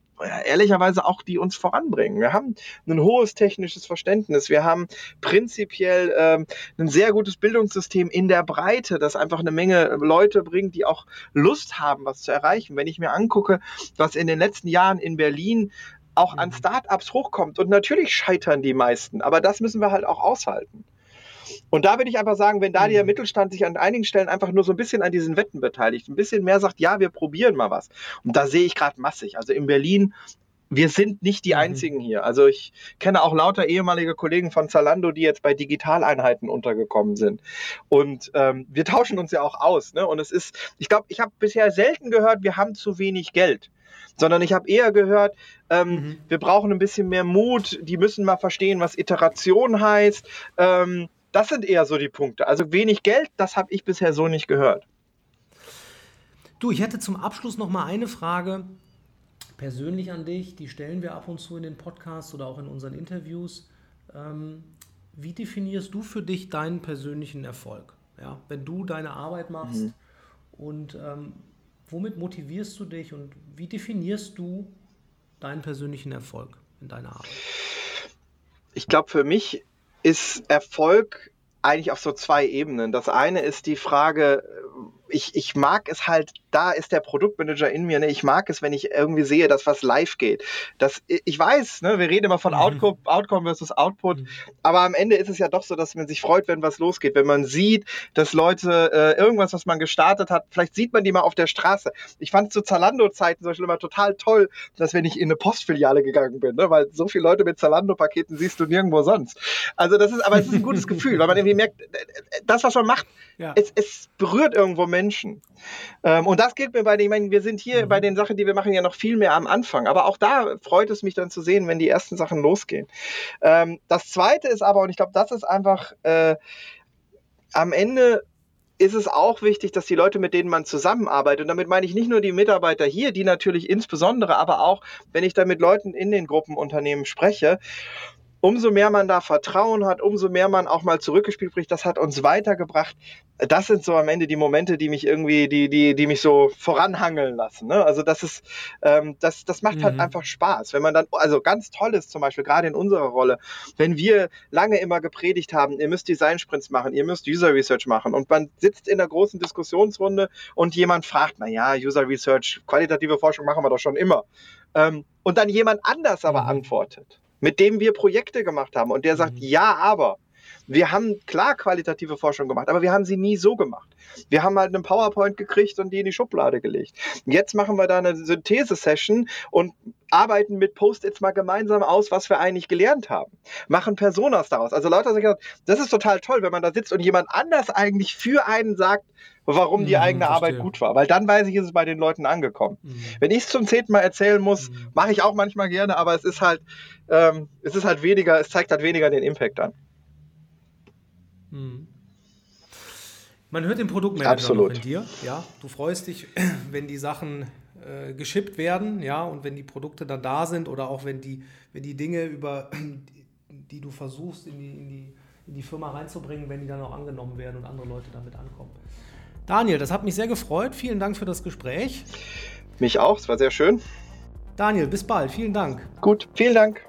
ehrlicherweise auch die uns voranbringen. Wir haben ein hohes technisches Verständnis. Wir haben prinzipiell ähm, ein sehr gutes Bildungssystem in der Breite, das einfach eine Menge Leute bringt, die auch Lust haben, was zu erreichen. Wenn ich mir angucke, was in den letzten Jahren in Berlin auch an mhm. Startups hochkommt. Und natürlich scheitern die meisten, aber das müssen wir halt auch aushalten. Und da würde ich einfach sagen, wenn da der mhm. Mittelstand sich an einigen Stellen einfach nur so ein bisschen an diesen Wetten beteiligt, ein bisschen mehr sagt, ja, wir probieren mal was. Und da sehe ich gerade massig. Also in Berlin wir sind nicht die mhm. einzigen hier. Also ich kenne auch lauter ehemalige Kollegen von Zalando, die jetzt bei Digitaleinheiten untergekommen sind. Und ähm, wir tauschen uns ja auch aus. Ne? Und es ist, ich glaube, ich habe bisher selten gehört, wir haben zu wenig Geld. Sondern ich habe eher gehört, ähm, mhm. wir brauchen ein bisschen mehr Mut, die müssen mal verstehen, was Iteration heißt. Ähm, das sind eher so die Punkte. Also wenig Geld, das habe ich bisher so nicht gehört. Du, ich hätte zum Abschluss noch mal eine Frage persönlich an dich. Die stellen wir ab und zu in den Podcasts oder auch in unseren Interviews. Ähm, wie definierst du für dich deinen persönlichen Erfolg? Ja, wenn du deine Arbeit machst mhm. und ähm, womit motivierst du dich und wie definierst du deinen persönlichen Erfolg in deiner Arbeit? Ich glaube, für mich ist Erfolg eigentlich auf so zwei Ebenen. Das eine ist die Frage, ich, ich mag es halt, da ist der Produktmanager in mir, ne? ich mag es, wenn ich irgendwie sehe, dass was live geht. Das, ich weiß, ne? wir reden immer von mhm. Outcome, Outcome versus Output, mhm. aber am Ende ist es ja doch so, dass man sich freut, wenn was losgeht, wenn man sieht, dass Leute äh, irgendwas, was man gestartet hat, vielleicht sieht man die mal auf der Straße. Ich fand es zu Zalando-Zeiten zum Beispiel immer total toll, dass wenn ich in eine Postfiliale gegangen bin, ne? weil so viele Leute mit Zalando-Paketen siehst du nirgendwo sonst. Also das ist, aber es ist ein gutes Gefühl, weil man irgendwie merkt, das, was man macht, ja. es, es berührt irgendwo Menschen. Ähm, und das gilt mir bei den, ich meine, wir sind hier mhm. bei den Sachen, die wir machen, ja noch viel mehr am Anfang. Aber auch da freut es mich dann zu sehen, wenn die ersten Sachen losgehen. Ähm, das zweite ist aber, und ich glaube, das ist einfach äh, am Ende ist es auch wichtig, dass die Leute, mit denen man zusammenarbeitet, und damit meine ich nicht nur die Mitarbeiter hier, die natürlich insbesondere, aber auch, wenn ich da mit Leuten in den Gruppenunternehmen spreche, umso mehr man da Vertrauen hat, umso mehr man auch mal zurückgespielt kriegt, das hat uns weitergebracht. Das sind so am Ende die Momente, die mich irgendwie, die, die, die mich so voranhangeln lassen. Ne? Also das ist, ähm, das, das macht halt mhm. halt einfach Spaß. Wenn man dann, also ganz toll ist zum Beispiel, gerade in unserer Rolle, wenn wir lange immer gepredigt haben, ihr müsst Design-Sprints machen, ihr müsst User Research machen und man sitzt in einer großen Diskussionsrunde und jemand fragt, na ja, User Research, qualitative Forschung machen wir doch schon immer. Ähm, und dann jemand anders aber mhm. antwortet mit dem wir Projekte gemacht haben. Und der sagt, mhm. ja, aber. Wir haben klar qualitative Forschung gemacht, aber wir haben sie nie so gemacht. Wir haben halt einen PowerPoint gekriegt und die in die Schublade gelegt. Jetzt machen wir da eine Synthese-Session und arbeiten mit Post-its mal gemeinsam aus, was wir eigentlich gelernt haben. Machen Personas daraus. Also Leute haben gesagt, das ist total toll, wenn man da sitzt und jemand anders eigentlich für einen sagt, warum die mhm, eigene verstehe. Arbeit gut war. Weil dann weiß ich, ist es bei den Leuten angekommen. Mhm. Wenn ich es zum zehnten Mal erzählen muss, mhm. mache ich auch manchmal gerne, aber es ist halt, ähm, es ist halt weniger, es zeigt halt weniger den Impact an. Mhm. Man hört den Produktmanager Absolut. in dir. Ja, du freust dich, wenn die Sachen äh, geschippt werden, ja, und wenn die Produkte dann da sind oder auch wenn die, wenn die Dinge über die du versuchst in die, in die, in die Firma reinzubringen, wenn die dann auch angenommen werden und andere Leute damit ankommen. Daniel, das hat mich sehr gefreut. Vielen Dank für das Gespräch. Mich auch, es war sehr schön. Daniel, bis bald. Vielen Dank. Gut, vielen Dank.